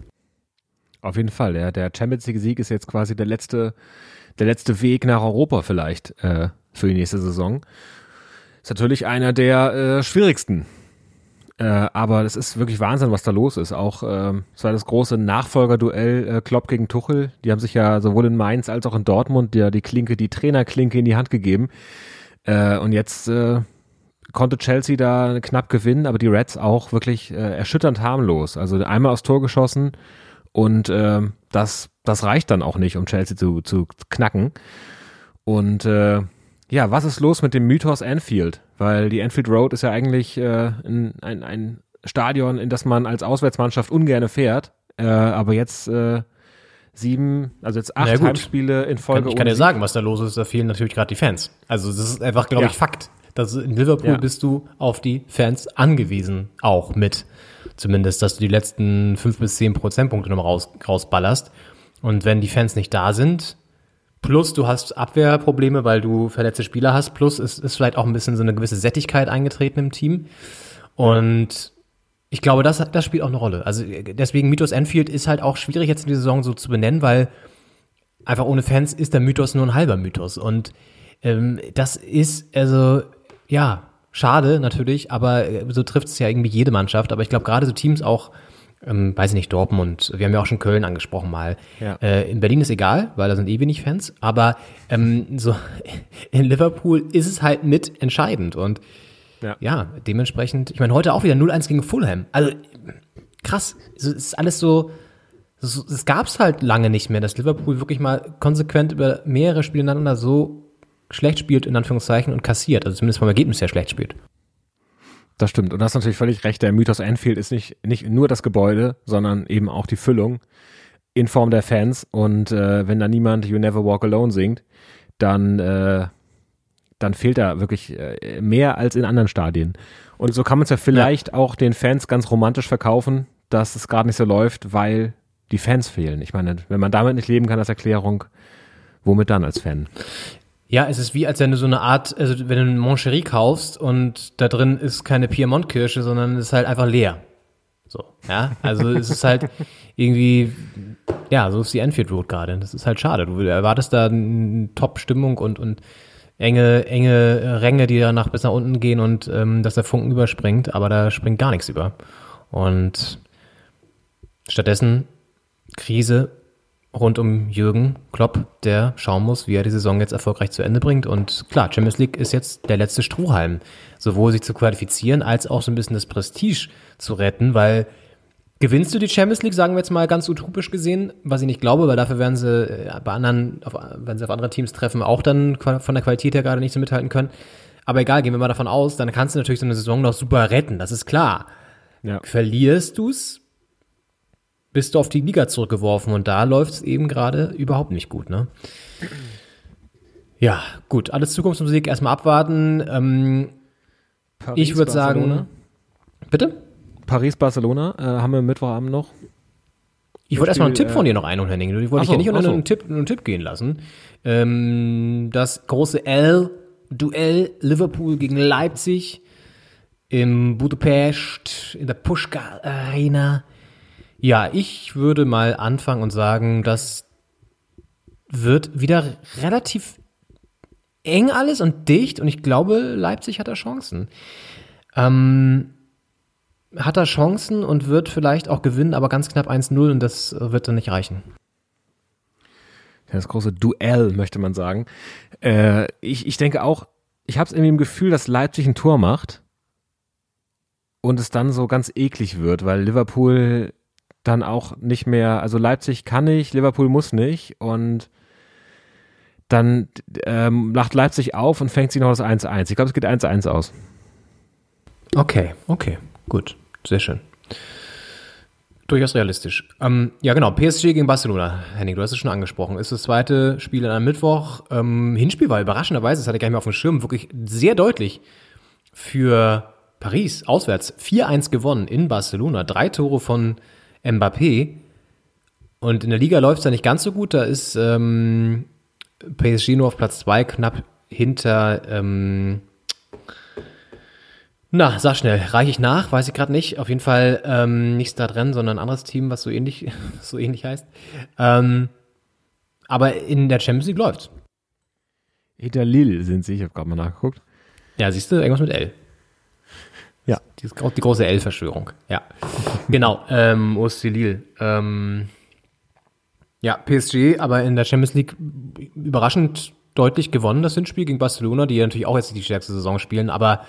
Auf jeden Fall, ja. Der Champions League-Sieg ist jetzt quasi der letzte, der letzte Weg nach Europa vielleicht äh, für die nächste Saison. Ist natürlich einer der äh, schwierigsten. Äh, aber das ist wirklich Wahnsinn, was da los ist. Auch ähm, es das große Nachfolgerduell äh, Klopp gegen Tuchel. Die haben sich ja sowohl in Mainz als auch in Dortmund der die Klinke, die Trainerklinke in die Hand gegeben. Äh, und jetzt äh, konnte Chelsea da knapp gewinnen, aber die Reds auch wirklich äh, erschütternd harmlos. Also einmal aufs Tor geschossen und äh, das, das reicht dann auch nicht, um Chelsea zu, zu knacken. Und äh, ja, was ist los mit dem Mythos Anfield? Weil die Anfield Road ist ja eigentlich äh, ein, ein, ein Stadion, in das man als Auswärtsmannschaft ungerne fährt. Äh, aber jetzt äh, sieben, also jetzt acht. Heimspiele in Folge. Kann, ich kann dir sagen, was da los ist. Da fehlen natürlich gerade die Fans. Also das ist einfach, glaube Ja. ich, Fakt. Das in Liverpool Ja. bist du auf die Fans angewiesen, auch mit. Zumindest, dass du die letzten fünf bis zehn Prozentpunkte noch raus, rausballerst. Und wenn die Fans nicht da sind, plus du hast Abwehrprobleme, weil du verletzte Spieler hast, plus es ist vielleicht auch ein bisschen so eine gewisse Sättigkeit eingetreten im Team. Und ich glaube, das, das spielt auch eine Rolle. Also deswegen Mythos Enfield ist halt auch schwierig jetzt in der Saison so zu benennen, weil einfach ohne Fans ist der Mythos nur ein halber Mythos. Und ähm, das ist also, ja, schade natürlich, aber äh, so trifft es ja irgendwie jede Mannschaft. Aber ich glaube, gerade so Teams auch, ähm, weiß ich nicht, Dortmund, wir haben ja auch schon Köln angesprochen mal. Ja. Äh, in Berlin ist egal, weil da sind eh wenig Fans. Aber ähm, so (laughs) in Liverpool ist es halt mit entscheidend. Und Ja. ja, dementsprechend, ich meine, heute auch wieder 0-1 gegen Fulham. Also krass, es ist alles so, es es gab's halt lange nicht mehr, dass Liverpool wirklich mal konsequent über mehrere Spiele ineinander so schlecht spielt, in Anführungszeichen, und kassiert. Also zumindest vom Ergebnis her schlecht spielt. Das stimmt. Und du hast natürlich völlig recht. Der Mythos Anfield ist nicht, nicht nur das Gebäude, sondern eben auch die Füllung in Form der Fans. Und äh, wenn da niemand You Never Walk Alone singt, dann, äh, dann fehlt da wirklich äh, mehr als in anderen Stadien. Und so kann man es ja vielleicht auch den Fans ganz romantisch verkaufen, dass es gerade nicht so läuft, weil die Fans fehlen. Ich meine, wenn man damit nicht leben kann als Erklärung, womit dann als Fan? Ja, es ist wie, als wenn du so eine Art, also wenn du einen Moncherie kaufst und da drin ist keine Piemont-Kirsche, sondern es ist halt einfach leer. So, ja, also es ist halt (laughs) irgendwie, ja, so ist die Enfield Road gerade. Das ist halt schade. Du erwartest da eine Top-Stimmung und, und enge, enge Ränge, die danach bis nach unten gehen und ähm, dass der Funken überspringt, aber da springt gar nichts über. Und stattdessen Krise rund um Jürgen Klopp, der schauen muss, wie er die Saison jetzt erfolgreich zu Ende bringt. Und klar, Champions League ist jetzt der letzte Strohhalm, sowohl sich zu qualifizieren, als auch so ein bisschen das Prestige zu retten, weil gewinnst du die Champions League, sagen wir jetzt mal ganz utopisch gesehen, was ich nicht glaube, weil dafür werden sie äh, bei anderen, auf, wenn sie auf andere Teams treffen, auch dann von der Qualität her gerade nicht so mithalten können. Aber egal, gehen wir mal davon aus, dann kannst du natürlich so eine Saison noch super retten, das ist klar. Ja. Verlierst du's, bist du auf die Liga zurückgeworfen und da läuft es eben gerade überhaupt nicht gut, ne? Ja, gut, alles Zukunftsmusik erstmal abwarten. Ähm, ich würde sagen, Barcelona. bitte? Paris-Barcelona äh, haben wir Mittwochabend noch. Ich wollte erstmal einen Tipp von äh, dir noch einholen, Henning. Ich wollte dich ja so, nicht unter so. einen, Tipp, einen Tipp gehen lassen. Ähm, das große L-Duell Liverpool gegen Leipzig im Budapest, in der Pushka Arena. Ja, ich würde mal anfangen und sagen, dass wird wieder relativ eng alles und dicht und ich glaube, Leipzig hat da Chancen. Ähm, hat da Chancen und wird vielleicht auch gewinnen, aber ganz knapp 1-0 und das wird dann nicht reichen. Das große Duell, möchte man sagen. Äh, ich, ich denke auch, ich habe es irgendwie im Gefühl, dass Leipzig ein Tor macht und es dann so ganz eklig wird, weil Liverpool dann auch nicht mehr, also Leipzig kann nicht, Liverpool muss nicht und dann ähm, macht Leipzig auf und fängt sich noch das 1-1. Ich glaube, es geht 1-1 aus. Okay, okay, gut, sehr schön. Durchaus realistisch. Ähm, ja, genau. PSG gegen Barcelona. Henning, du hast es schon angesprochen. Ist das zweite Spiel an einem Mittwoch. Ähm, Hinspiel war überraschenderweise, das hatte ich gar nicht mehr auf dem Schirm, wirklich sehr deutlich für Paris auswärts. 4-1 gewonnen in Barcelona. Drei Tore von Mbappé. Und in der Liga läuft es ja nicht ganz so gut. Da ist ähm, PSG nur auf Platz zwei, knapp hinter ähm, na, sag schnell, reiche ich nach, weiß ich gerade nicht. Auf jeden Fall ähm, nicht Stadrennen, sondern ein anderes Team, was so ähnlich, (laughs) so ähnlich heißt. Ähm, aber in der Champions League läuft's. Hinter Lille sind sie, ich habe gerade mal nachgeguckt. Ja, siehst du, irgendwas mit L. Ja. Die, die große L-Verschwörung. Ja. genau, ähm, OSC Lille. Ähm, ja, PSG, aber in der Champions League überraschend deutlich gewonnen, das Hinspiel gegen Barcelona, die ja natürlich auch jetzt die stärkste Saison spielen, aber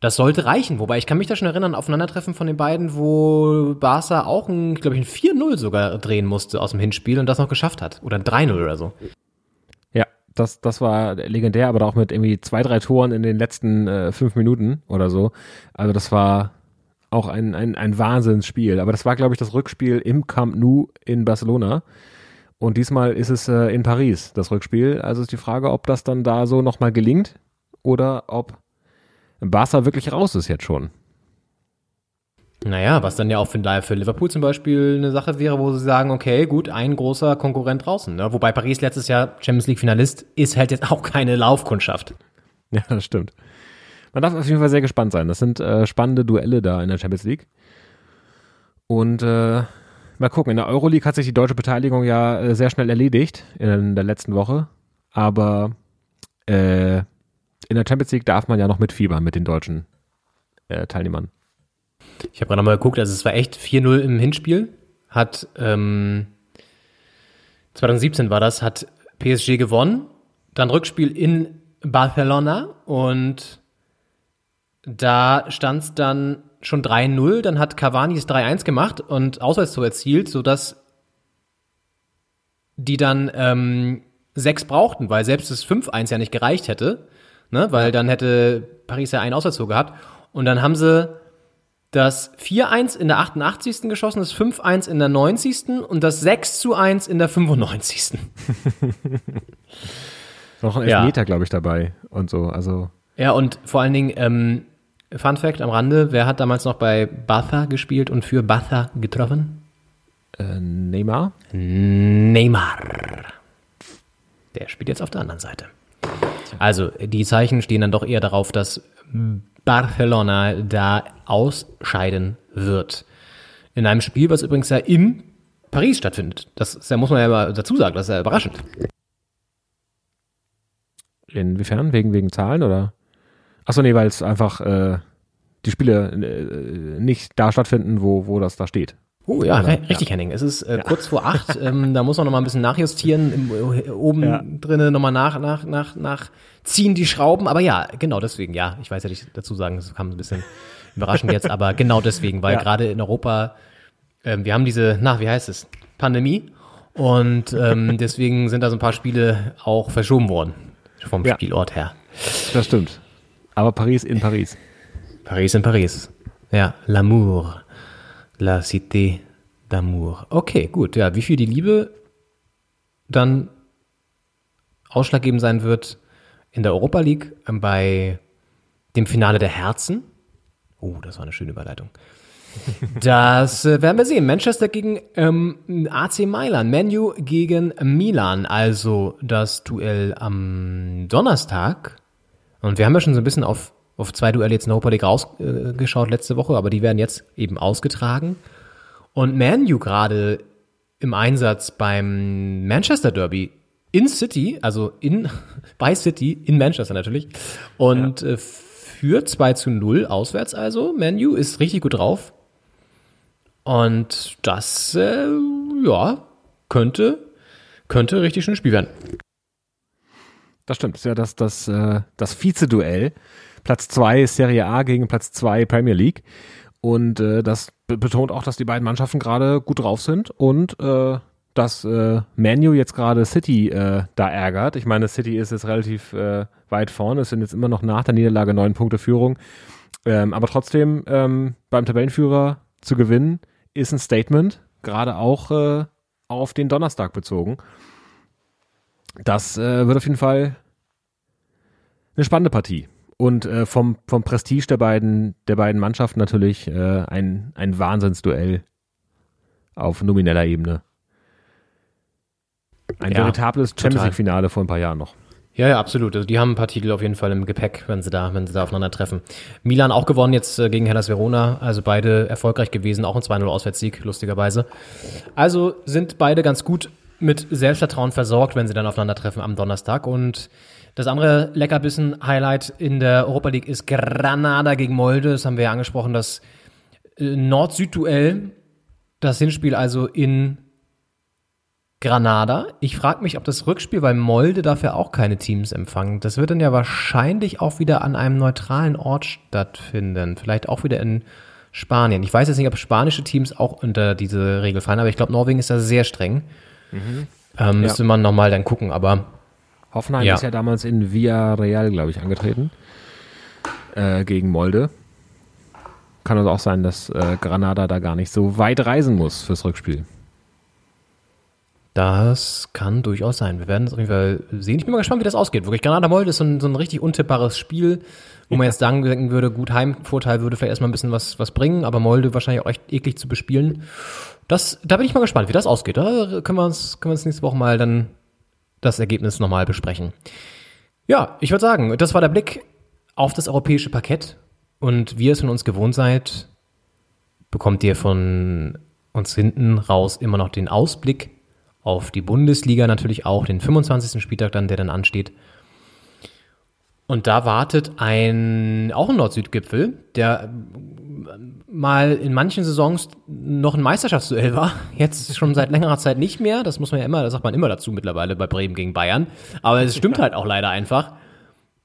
das sollte reichen. Wobei ich kann mich da schon erinnern, Aufeinandertreffen von den beiden, wo Barca auch ein, glaube ich, ein 4-0 sogar drehen musste aus dem Hinspiel und das noch geschafft hat. Oder ein 3-0 oder so. Das, das war legendär, aber auch mit irgendwie zwei, drei Toren in den letzten äh, fünf Minuten oder so. Also das war auch ein, ein, ein Wahnsinnsspiel. Aber das war, glaube ich, das Rückspiel im Camp Nou in Barcelona. Und diesmal ist es äh, in Paris, das Rückspiel. Also ist die Frage, ob das dann da so nochmal gelingt oder ob Barca wirklich raus ist jetzt schon. Naja, was dann ja auch für, Liverpool zum Beispiel eine Sache wäre, wo sie sagen, okay, gut, ein großer Konkurrent draußen. Ne? Wobei Paris letztes Jahr Champions League Finalist ist halt jetzt auch keine Laufkundschaft. Ja, das stimmt. Man darf auf jeden Fall sehr gespannt sein. Das sind äh, spannende Duelle da in der Champions League. Und äh, mal gucken, in der Euroleague hat sich die deutsche Beteiligung ja äh, sehr schnell erledigt in der letzten Woche. Aber äh, in der Champions League darf man ja noch mitfiebern mit den deutschen äh, Teilnehmern. Ich habe gerade nochmal geguckt, also es war echt 4-0 im Hinspiel. Hat ähm, 2017 war das, hat PSG gewonnen. Dann Rückspiel in Barcelona und da stand es dann schon 3-0. Dann hat Cavani es 3-1 gemacht und Auswärtstor erzielt, sodass die dann ähm, sechs brauchten, weil selbst das 5-1 ja nicht gereicht hätte ne? weil dann hätte Paris ja einen Auswärtszug gehabt. Und dann haben sie das 4-1 in der 88. geschossen, das 5-1 in der 90. und das 6-1 in der 95. (laughs) Noch ein Elfmeter, ja. glaube ich, dabei und so. Also. Ja, und vor allen Dingen, ähm, Fun Fact am Rande, wer hat damals noch bei Batha gespielt und für Batha getroffen? Äh, Neymar? Neymar. Der spielt jetzt auf der anderen Seite. Also die Zeichen stehen dann doch eher darauf, dass Barcelona da ausscheiden wird. In einem Spiel, was übrigens ja in Paris stattfindet. Das, das muss man ja mal dazu sagen, das ist ja überraschend. Inwiefern? Wegen, wegen Zahlen oder? Achso, nee, weil es einfach äh, die Spiele äh, nicht da stattfinden, wo, wo das da steht. Oh ja, Oder, richtig, ja. Henning. Es ist äh, ja. kurz vor acht. ähm, da muss man noch mal ein bisschen nachjustieren. Im, äh, oben ja. drinnen noch mal nach, nach, nach, nach ziehen die Schrauben. Aber ja, genau deswegen. Ja, ich weiß ja nicht dazu sagen, das kam ein bisschen überraschend jetzt, aber genau deswegen, weil gerade in Europa, ähm, wir haben diese, na, wie heißt es, Pandemie. Und ähm, (laughs) deswegen sind da so ein paar Spiele auch verschoben worden vom Spielort her. Das stimmt. Aber Paris in Paris. Paris in Paris. Ja, L'amour. La Cité d'Amour. Okay, gut. Ja, wie viel die Liebe dann ausschlaggebend sein wird in der Europa League ähm, bei dem Finale der Herzen. Oh, das war eine schöne Überleitung. (laughs) Das äh, werden wir sehen. Manchester gegen ähm, AC Mailand, Menu gegen Milan, also das Duell am Donnerstag. Und wir haben ja schon so ein bisschen auf auf zwei Duelle jetzt in der Europa League rausgeschaut letzte Woche, aber die werden jetzt eben ausgetragen. Und Manu gerade im Einsatz beim Manchester Derby in City, also in, (laughs) bei City, in Manchester natürlich. Und ja. äh, führt 2 zu 0 auswärts also. Manu ist richtig gut drauf. Und das, äh, ja, könnte, könnte richtig schönes Spiel werden. Das stimmt. Das ist ja das, das, äh, das Vize-Duell. Platz 2 Serie A gegen Platz 2 Premier League. Und äh, das betont auch, dass die beiden Mannschaften gerade gut drauf sind und äh, dass äh, Manu jetzt gerade City äh, da ärgert. Ich meine, City ist jetzt relativ äh, weit vorne, es sind jetzt immer noch nach der Niederlage neun Punkte Führung. Ähm, aber trotzdem ähm, beim Tabellenführer zu gewinnen, ist ein Statement, gerade auch äh, auf den Donnerstag bezogen. Das äh, wird auf jeden Fall eine spannende Partie. Und äh, vom, vom Prestige der beiden, der beiden Mannschaften natürlich äh, ein, ein Wahnsinnsduell auf nomineller Ebene. Ein ja, veritables Champions League-Finale vor ein paar Jahren noch. Ja, ja, absolut. Also die haben ein paar Titel auf jeden Fall im Gepäck, wenn sie da, wenn sie da aufeinandertreffen. Milan auch gewonnen jetzt äh, gegen Hellas Verona, also beide erfolgreich gewesen, auch ein 2-0 Auswärtssieg, lustigerweise. Also sind beide ganz gut mit Selbstvertrauen versorgt, wenn sie dann aufeinandertreffen am Donnerstag. Und das andere Leckerbissen-Highlight in der Europa League ist Granada gegen Molde. Das haben wir ja angesprochen, das äh, Nord-Süd-Duell. Das Hinspiel also in Granada. Ich frage mich, ob das Rückspiel, weil Molde dafür auch keine Teams empfangen. Das wird dann ja wahrscheinlich auch wieder an einem neutralen Ort stattfinden. Vielleicht auch wieder in Spanien. Ich weiß jetzt nicht, ob spanische Teams auch unter diese Regel fallen, aber ich glaube, Norwegen ist da sehr streng. Mhm. Ähm, müsste ja. man nochmal dann gucken, aber. Hoffenheim ja. ist ja damals in Villarreal, glaube ich, angetreten. Äh, gegen Molde. Kann also auch sein, dass äh, Granada da gar nicht so weit reisen muss fürs Rückspiel. Das kann durchaus sein. Wir werden es auf jeden Fall sehen. Ich bin mal gespannt, wie das ausgeht. Wirklich, Granada Molde ist so ein, so ein richtig untippbares Spiel, wo man jetzt sagen denken würde, gut, Heimvorteil würde vielleicht erstmal ein bisschen was, was bringen, aber Molde wahrscheinlich auch echt eklig zu bespielen. Das, da bin ich mal gespannt, wie das ausgeht. Da können wir uns, können wir uns nächste Woche mal dann das Ergebnis nochmal besprechen. Ja, ich würde sagen, das war der Blick auf das europäische Parkett. Und wie ihr es von uns gewohnt seid, bekommt ihr von uns hinten raus immer noch den Ausblick auf die Bundesliga natürlich auch, den 25. Spieltag dann, der dann ansteht. Und da wartet ein, auch ein Nord-Süd-Gipfel, der mal in manchen Saisons noch ein Meisterschaftsduell war. Jetzt schon seit längerer Zeit nicht mehr. Das muss man ja immer, das sagt man immer dazu mittlerweile bei Bremen gegen Bayern. Aber es stimmt halt auch leider einfach.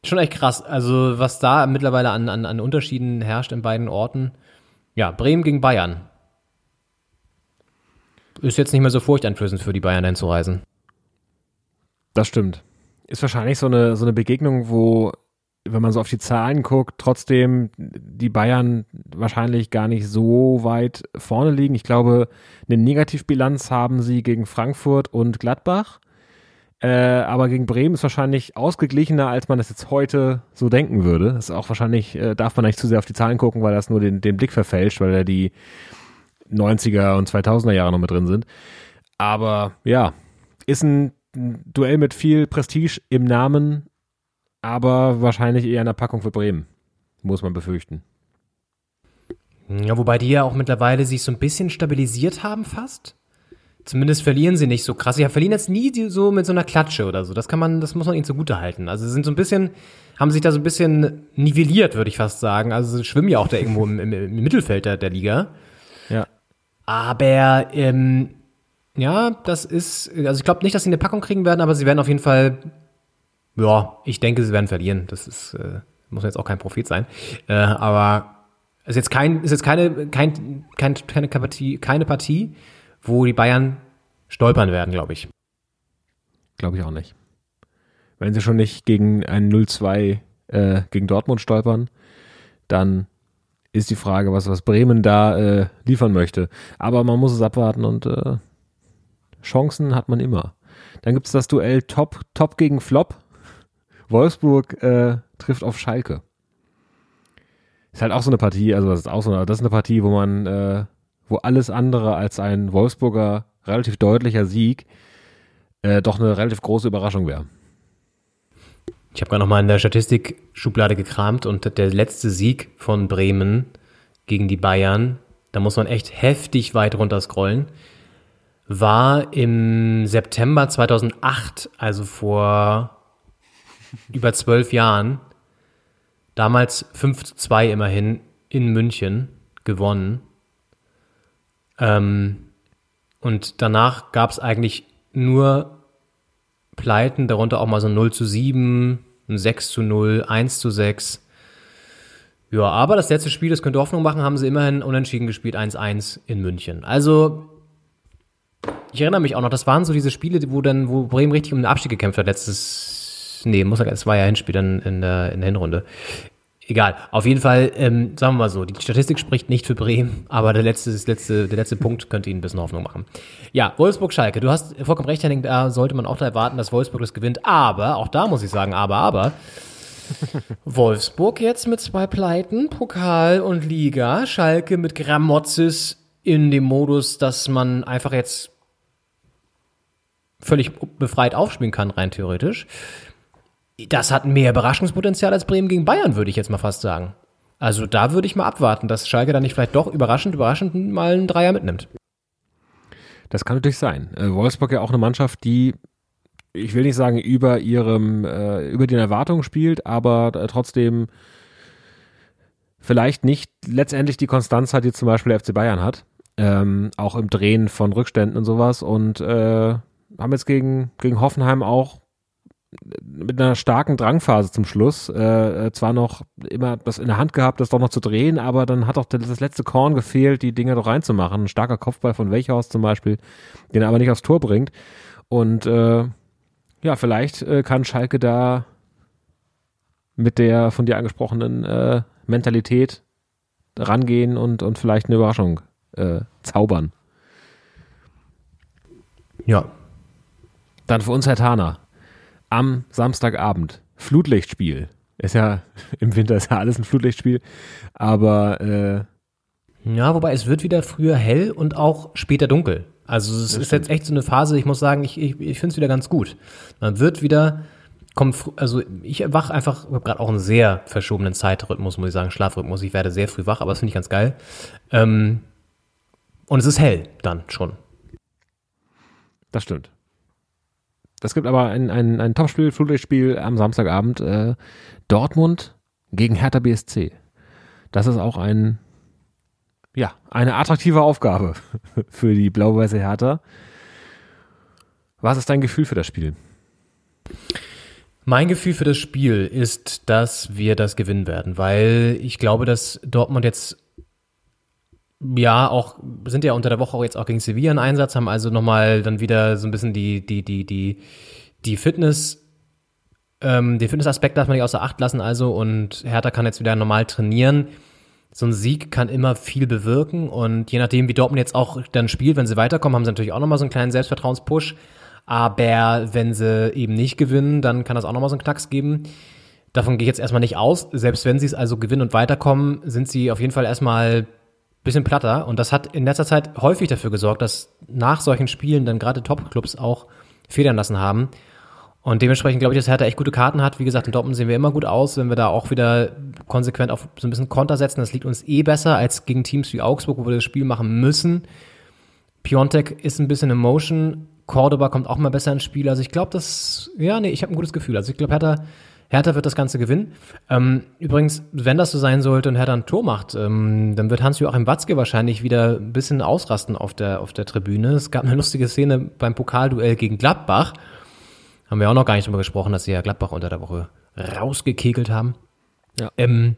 Schon echt krass. Also, was da mittlerweile an, an, an Unterschieden herrscht in beiden Orten. Ja, Bremen gegen Bayern ist jetzt nicht mehr so furchteinflößend für die Bayern einzureisen. Das stimmt. Ist wahrscheinlich so eine, so eine Begegnung, wo, wenn man so auf die Zahlen guckt, trotzdem die Bayern wahrscheinlich gar nicht so weit vorne liegen. Ich glaube, eine Negativbilanz haben sie gegen Frankfurt und Gladbach. Äh, aber gegen Bremen ist wahrscheinlich ausgeglichener, als man das jetzt heute so denken würde. Das ist auch wahrscheinlich, äh, darf man nicht zu sehr auf die Zahlen gucken, weil das nur den, den Blick verfälscht, weil er die, 90er und 2000er Jahre noch mit drin sind. Aber ja, ist ein Duell mit viel Prestige im Namen, aber wahrscheinlich eher eine Packung für Bremen, muss man befürchten. Ja, wobei die ja auch mittlerweile sich so ein bisschen stabilisiert haben fast. Zumindest verlieren sie nicht so krass. Sie verlieren jetzt nie so mit so einer Klatsche oder so. Das kann man, das muss man ihnen zugute halten. Also sie sind so ein bisschen, haben sich da so ein bisschen nivelliert, würde ich fast sagen. Also sie schwimmen ja auch da irgendwo im, im, im Mittelfeld der, der Liga. Ja. Aber ähm, ja, das ist, also ich glaube nicht, dass sie eine Packung kriegen werden, aber sie werden auf jeden Fall, ja, ich denke, sie werden verlieren. Das ist, äh, muss jetzt auch kein Prophet sein. Äh, aber ist jetzt kein, ist jetzt keine, kein, kein, keine Partie, keine Partie, wo die Bayern stolpern werden, glaube ich. Glaube ich auch nicht. Wenn sie schon nicht gegen ein 0-2 äh, gegen Dortmund stolpern, dann ist die Frage, was, was Bremen da äh, liefern möchte. Aber man muss es abwarten und äh, Chancen hat man immer. Dann gibt es das Duell Top, Top gegen Flop. Wolfsburg äh, trifft auf Schalke. Ist halt auch so eine Partie, also das ist auch so eine, das ist eine Partie, wo man, äh, wo alles andere als ein Wolfsburger relativ deutlicher Sieg äh, doch eine relativ große Überraschung wäre. Ich habe gerade noch mal in der Statistikschublade gekramt und der letzte Sieg von Bremen gegen die Bayern, da muss man echt heftig weit runter scrollen, war im September 2008, also vor über zwölf Jahren, damals 5 zu 2 immerhin in München gewonnen. Ähm, und danach gab es eigentlich nur Pleiten, darunter auch mal so ein 0 zu 7, ein 6 zu 0, 1 zu 6. Ja, aber das letzte Spiel, das könnte Hoffnung machen, haben sie immerhin unentschieden gespielt, 1-1 in München. Also, ich erinnere mich auch noch, das waren so diese Spiele, wo dann, wo Bremen richtig um den Abstieg gekämpft hat, letztes, nee, muss sagen, es war ja ein Spiel dann in der, in der Hinrunde. Egal, auf jeden Fall, ähm, sagen wir mal so, die Statistik spricht nicht für Bremen, aber der letzte, das letzte, der letzte Punkt könnte ihnen ein bisschen Hoffnung machen. Ja, Wolfsburg-Schalke, du hast vollkommen recht, Henning, da sollte man auch da erwarten, dass Wolfsburg das gewinnt, aber, auch da muss ich sagen, aber, aber, (laughs) Wolfsburg jetzt mit zwei Pleiten, Pokal und Liga, Schalke mit Gramozis in dem Modus, dass man einfach jetzt völlig befreit aufspielen kann, rein theoretisch. Das hat mehr Überraschungspotenzial als Bremen gegen Bayern, würde ich jetzt mal fast sagen. Also da würde ich mal abwarten, dass Schalke dann nicht vielleicht doch überraschend, überraschend mal einen Dreier mitnimmt. Das kann natürlich sein. Äh, Wolfsburg ja auch eine Mannschaft, die ich will nicht sagen über ihrem äh, über den Erwartungen spielt, aber äh, trotzdem vielleicht nicht letztendlich die Konstanz hat, die zum Beispiel der FC Bayern hat, ähm, auch im Drehen von Rückständen und sowas und äh, haben jetzt gegen gegen Hoffenheim auch mit einer starken Drangphase zum Schluss äh, äh, zwar noch immer das in der Hand gehabt, das doch noch zu drehen, aber dann hat auch das letzte Korn gefehlt, die Dinge doch reinzumachen. Ein starker Kopfball von Welchhaus zum Beispiel, den er aber nicht aufs Tor bringt. Und äh, ja, vielleicht äh, kann Schalke da mit der von dir angesprochenen äh, Mentalität rangehen und, und vielleicht eine Überraschung äh, zaubern. Ja. Dann für uns Herr Tana am Samstagabend. Flutlichtspiel. Ist ja, (laughs) im Winter ist ja alles ein Flutlichtspiel, aber äh, ja, wobei es wird wieder früher hell und auch später dunkel. Also es ist stimmt. jetzt echt so eine Phase, ich muss sagen, ich, ich, ich finde es wieder ganz gut. Man wird wieder, kommt, also ich wach einfach, ich habe gerade auch einen sehr verschobenen Zeitrhythmus, muss ich sagen, Schlafrhythmus. Ich werde sehr früh wach, aber das finde ich ganz geil. Ähm, und es ist hell dann schon. Das stimmt. Das gibt aber ein, ein, ein Topspiel, Flutlichtspiel am Samstagabend. Äh, Dortmund gegen Hertha BSC. Das ist auch ein, ja, eine attraktive Aufgabe (laughs) für die blau-weiße Hertha. Was ist dein Gefühl für das Spiel? Mein Gefühl für das Spiel ist, dass wir das gewinnen werden, weil ich glaube, dass Dortmund jetzt ja auch sind ja unter der Woche auch jetzt auch gegen Sevilla einen Einsatz, haben also nochmal dann wieder so ein bisschen die, die, die, die, die Fitness, ähm, den Fitnessaspekt darf man nicht außer Acht lassen, also und Hertha kann jetzt wieder normal trainieren. So ein Sieg kann immer viel bewirken und je nachdem, wie Dortmund jetzt auch dann spielt, wenn sie weiterkommen, haben sie natürlich auch nochmal so einen kleinen Selbstvertrauenspush. Aber wenn sie eben nicht gewinnen, dann kann das auch nochmal so einen Knacks geben. Davon gehe ich jetzt erstmal nicht aus. Selbst wenn sie es also gewinnen und weiterkommen, sind sie auf jeden Fall erstmal bisschen platter. Und das hat in letzter Zeit häufig dafür gesorgt, dass nach solchen Spielen dann gerade Top-Clubs auch federn lassen haben. Und dementsprechend glaube ich, dass Hertha echt gute Karten hat. Wie gesagt, in Dortmund sehen wir immer gut aus, wenn wir da auch wieder konsequent auf so ein bisschen Konter setzen. Das liegt uns eh besser als gegen Teams wie Augsburg, wo wir das Spiel machen müssen. Piontek ist ein bisschen in Motion. Cordoba kommt auch mal besser ins Spiel. Also ich glaube, dass, ja, nee, ich habe ein gutes Gefühl. Also ich glaube, Hertha Hertha wird das Ganze gewinnen. Ähm, übrigens, wenn das so sein sollte und Hertha ein Tor macht, ähm, dann wird Hans-Joachim Watzke wahrscheinlich wieder ein bisschen ausrasten auf der, auf der Tribüne. Es gab eine lustige Szene beim Pokalduell gegen Gladbach. Haben wir auch noch gar nicht drüber gesprochen, dass sie ja Gladbach unter der Woche rausgekegelt haben. Ja. Ähm,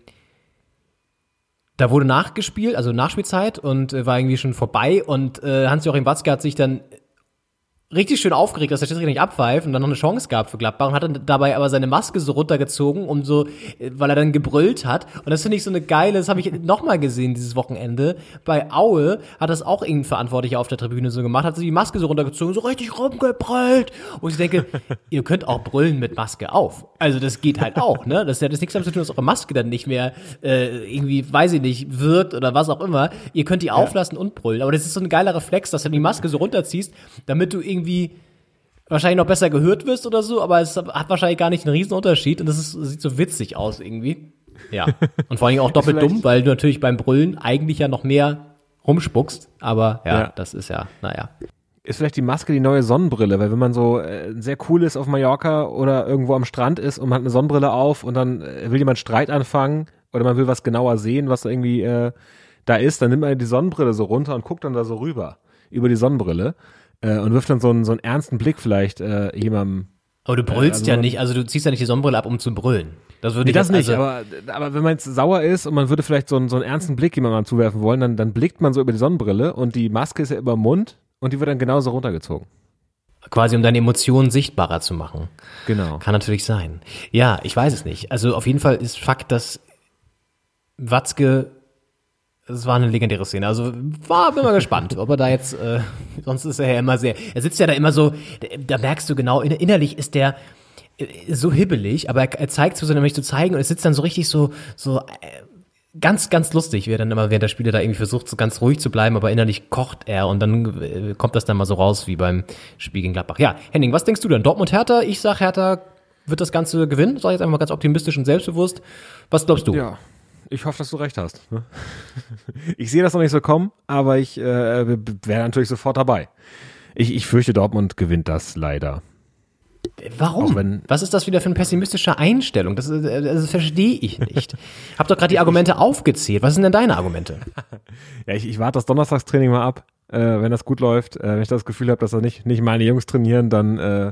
da wurde nachgespielt, also Nachspielzeit und äh, war irgendwie schon vorbei und äh, Hans-Joachim Watzke hat sich dann richtig schön aufgeregt, dass der Schiedsrichter nicht abpfeift und dann noch eine Chance gab für Gladbach und hat dann dabei aber seine Maske so runtergezogen, um so, weil er dann gebrüllt hat. Und das finde ich so eine geile, das habe ich nochmal gesehen dieses Wochenende. Bei Aue hat das auch irgendein Verantwortlicher auf der Tribüne so gemacht, hat sie die Maske so runtergezogen, so richtig rumgebrüllt. Und ich denke, (laughs) ihr könnt auch brüllen mit Maske auf. Also das geht halt auch, ne? Das hat jetzt nichts damit zu tun, dass eure Maske dann nicht mehr äh, irgendwie, weiß ich nicht, wirkt oder was auch immer. Ihr könnt die auflassen und brüllen. Aber das ist so ein geiler Reflex, dass du die Maske so runterziehst, damit du irgendwie irgendwie wahrscheinlich noch besser gehört wirst oder so, aber es hat wahrscheinlich gar nicht einen riesen Unterschied und das ist, sieht so witzig aus irgendwie. Ja. (laughs) Und vor allem auch doppelt dumm, weil du natürlich beim Brüllen eigentlich ja noch mehr rumspuckst, aber ja, ja. das ist ja, naja. ist vielleicht die Maske die neue Sonnenbrille, weil wenn man so äh, sehr cool ist auf Mallorca oder irgendwo am Strand ist und man hat eine Sonnenbrille auf und dann äh, will jemand Streit anfangen oder man will was genauer sehen, was irgendwie äh, da ist, dann nimmt man die Sonnenbrille so runter und guckt dann da so rüber über die Sonnenbrille äh, und wirft dann so einen, so einen ernsten Blick vielleicht äh, jemandem. Aber du brüllst also- ja nicht, also du ziehst ja nicht die Sonnenbrille ab, um zu brüllen. Das würde Nee, ich das nicht, also, aber, aber wenn man jetzt sauer ist und man würde vielleicht so einen, so einen ernsten Blick jemandem zuwerfen wollen, dann, dann blickt man so über die Sonnenbrille und die Maske ist ja über dem Mund und die wird dann genauso runtergezogen. quasi um deine Emotionen sichtbarer zu machen. Genau. Kann natürlich sein. Ja, ich weiß es nicht. Also auf jeden Fall ist Fakt, dass Watzke, es war eine legendäre Szene. Also war, bin mal gespannt, ob er da jetzt, äh, sonst ist er ja immer sehr, er sitzt ja da immer so, da, merkst du genau, in, innerlich ist der äh, so hibbelig, aber er, er zeigt so, nämlich zu zeigen und es sitzt dann so richtig so, so, äh, ganz, ganz lustig, wie er dann immer während der Spiele da irgendwie versucht, so ganz ruhig zu bleiben, aber innerlich kocht er und dann äh, kommt das dann mal so raus wie beim Spiel gegen Gladbach. Ja, Henning, was denkst du denn? Dortmund Hertha? Ich sag Hertha wird das Ganze gewinnen, sag ich jetzt einfach mal ganz optimistisch und selbstbewusst. Was glaubst du? Ja, ich hoffe, dass du recht hast. ne? Ich sehe das noch nicht so kommen, aber ich äh, wäre natürlich sofort dabei. Ich, ich fürchte, Dortmund gewinnt das leider. Warum? Wenn- Was ist das wieder für eine pessimistische Einstellung? Das, äh, das verstehe ich nicht. Hab doch gerade die Argumente aufgezählt. Was sind denn deine Argumente? (laughs) Ja, ich, ich warte das Donnerstagstraining mal ab, äh, wenn das gut läuft. Äh, wenn ich das Gefühl habe, dass da nicht, nicht meine Jungs trainieren, dann äh,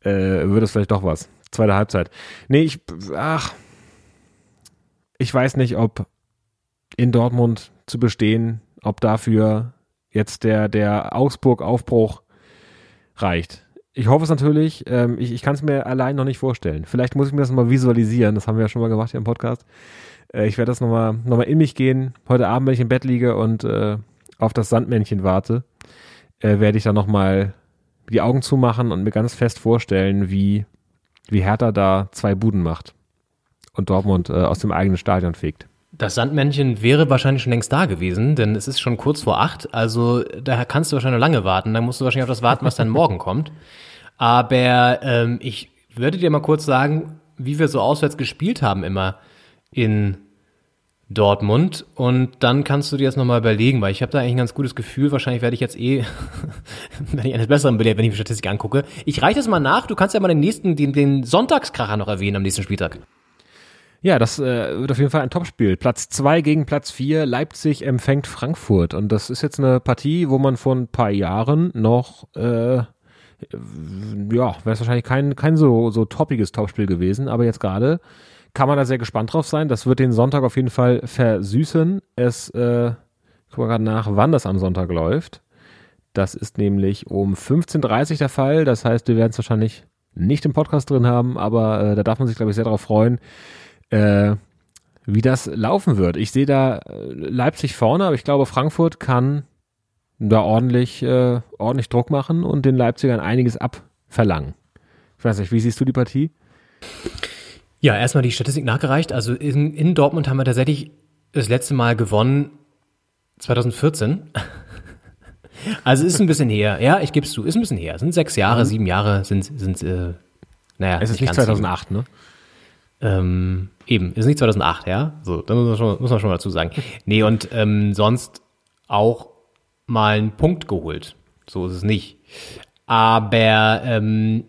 äh, wird es vielleicht doch was. Zweite Halbzeit. Nee, ich, ach, ich weiß nicht, ob in Dortmund zu bestehen, ob dafür jetzt der, der Augsburg-Aufbruch reicht. Ich hoffe es natürlich. Ähm, ich ich kann es mir allein noch nicht vorstellen. Vielleicht muss ich mir das mal visualisieren. Das haben wir ja schon mal gemacht hier im Podcast. Äh, ich werde das nochmal noch mal in mich gehen. Heute Abend, wenn ich im Bett liege und äh, auf das Sandmännchen warte, äh, werde ich dann nochmal die Augen zumachen und mir ganz fest vorstellen, wie, wie Hertha da zwei Buden macht und Dortmund äh, aus dem eigenen Stadion fegt. Das Sandmännchen wäre wahrscheinlich schon längst da gewesen, denn es ist schon kurz vor acht. Also da kannst du wahrscheinlich lange warten. Da musst du wahrscheinlich auf das warten, was dann morgen kommt. Aber ähm, ich würde dir mal kurz sagen, wie wir so auswärts gespielt haben immer in Dortmund. Und dann kannst du dir das nochmal überlegen, weil ich habe da eigentlich ein ganz gutes Gefühl. Wahrscheinlich werde ich jetzt eh, (laughs) werde ich eines Besseren belehrt, wenn ich die Statistik angucke. Ich reiche das mal nach. Du kannst ja mal den nächsten, den, den Sonntagskracher noch erwähnen am nächsten Spieltag. Ja, das äh, wird auf jeden Fall ein Topspiel. Platz zwei gegen Platz vier. Leipzig empfängt Frankfurt. Und das ist jetzt eine Partie, wo man vor ein paar Jahren noch, äh, ja, wäre es wahrscheinlich kein, kein so, so toppiges Topspiel gewesen. Aber jetzt gerade kann man da sehr gespannt drauf sein. Das wird den Sonntag auf jeden Fall versüßen. Es, äh, guck mal gerade nach, wann das am Sonntag läuft. Das ist nämlich um 15.30 Uhr der Fall. Das heißt, wir werden es wahrscheinlich nicht im Podcast drin haben, aber äh, da darf man sich, glaube ich, sehr darauf freuen, äh, wie das laufen wird. Ich sehe da äh, Leipzig vorne, aber ich glaube, Frankfurt kann da ordentlich, äh, ordentlich Druck machen und den Leipzigern einiges abverlangen. Ich weiß nicht, wie siehst du die Partie? Ja, erstmal die Statistik nachgereicht. Also in, in Dortmund haben wir tatsächlich das letzte Mal gewonnen 2014. (laughs) Also ist ein bisschen her. Ja, ich gebe es zu, ist ein bisschen her. Sind sechs Jahre, Mhm. sieben Jahre sind, sind äh, naja. Es ist nicht ganz 2008, ne? Ähm, eben, ist nicht 2008, ja. So, da muss man schon, muss man schon mal dazu sagen. Nee, und ähm, sonst auch mal einen Punkt geholt. So ist es nicht. Aber ähm,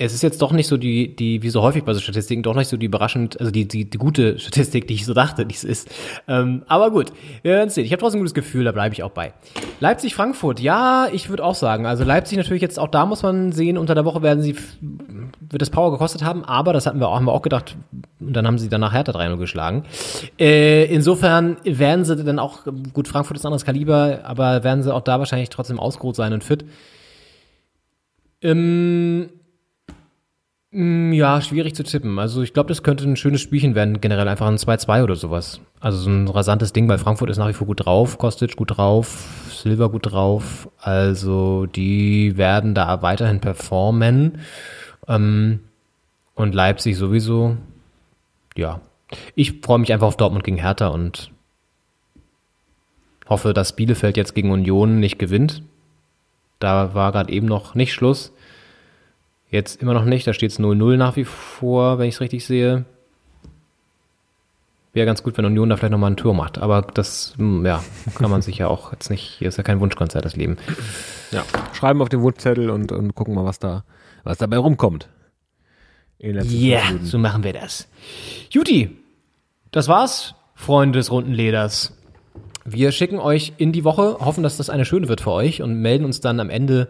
es ist jetzt doch nicht so die, die, wie so häufig bei so Statistiken, doch nicht so die überraschend, also die, die, die gute (laughs) Statistik, die ich so dachte, die es ist. Ähm, aber gut, wir werden sehen. Ich habe trotzdem ein gutes Gefühl, da bleibe ich auch bei. Leipzig-Frankfurt, ja, ich würde auch sagen. Also Leipzig natürlich jetzt, auch da muss man sehen, unter der Woche werden sie, wird das Power gekostet haben, aber das hatten wir auch, haben wir auch gedacht, und dann haben sie danach Hertha 3-0 geschlagen. Äh, insofern werden sie dann auch, gut, Frankfurt ist ein anderes Kaliber, aber werden sie auch da wahrscheinlich trotzdem ausgeruht sein und fit. Ähm, Ja, schwierig zu tippen. Also ich glaube, das könnte ein schönes Spielchen werden, generell einfach ein 2-2 oder sowas. Also so ein rasantes Ding, weil Frankfurt ist nach wie vor gut drauf, Kostic gut drauf, Silva gut drauf. Also die werden da weiterhin performen. Ähm, und Leipzig sowieso. Ja. Ich freue mich einfach auf Dortmund gegen Hertha und hoffe, dass Bielefeld jetzt gegen Union nicht gewinnt. Da war gerade eben noch nicht Schluss. Jetzt immer noch nicht, da steht es 0-0 nach wie vor, wenn ich es richtig sehe. wäre ganz gut, wenn Union da vielleicht nochmal eine Tour macht. Aber das, hm, ja, kann man sich ja auch jetzt nicht, hier ist ja kein Wunschkonzert, das Leben. Ja. Schreiben auf den Wunschzettel und, und gucken mal, was da, was dabei rumkommt. Ja, Minuten. so machen wir das. Juti, das war's, Freunde des runden Leders. Wir schicken euch in die Woche, hoffen, dass das eine schöne wird für euch und melden uns dann am Ende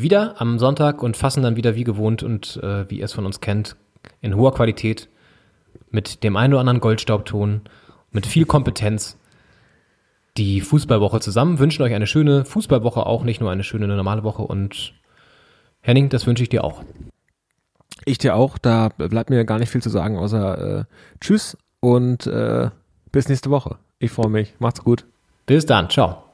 wieder am Sonntag und fassen dann wieder wie gewohnt und äh, wie ihr es von uns kennt, in hoher Qualität, mit dem einen oder anderen Goldstaubton, mit viel Kompetenz die Fußballwoche zusammen. Wünschen euch eine schöne Fußballwoche auch, nicht nur eine schöne normale Woche und Henning, das wünsche ich dir auch. Ich dir auch, da bleibt mir gar nicht viel zu sagen, außer äh, Tschüss und äh, bis nächste Woche. Ich freue mich. Macht's gut. Bis dann. Ciao.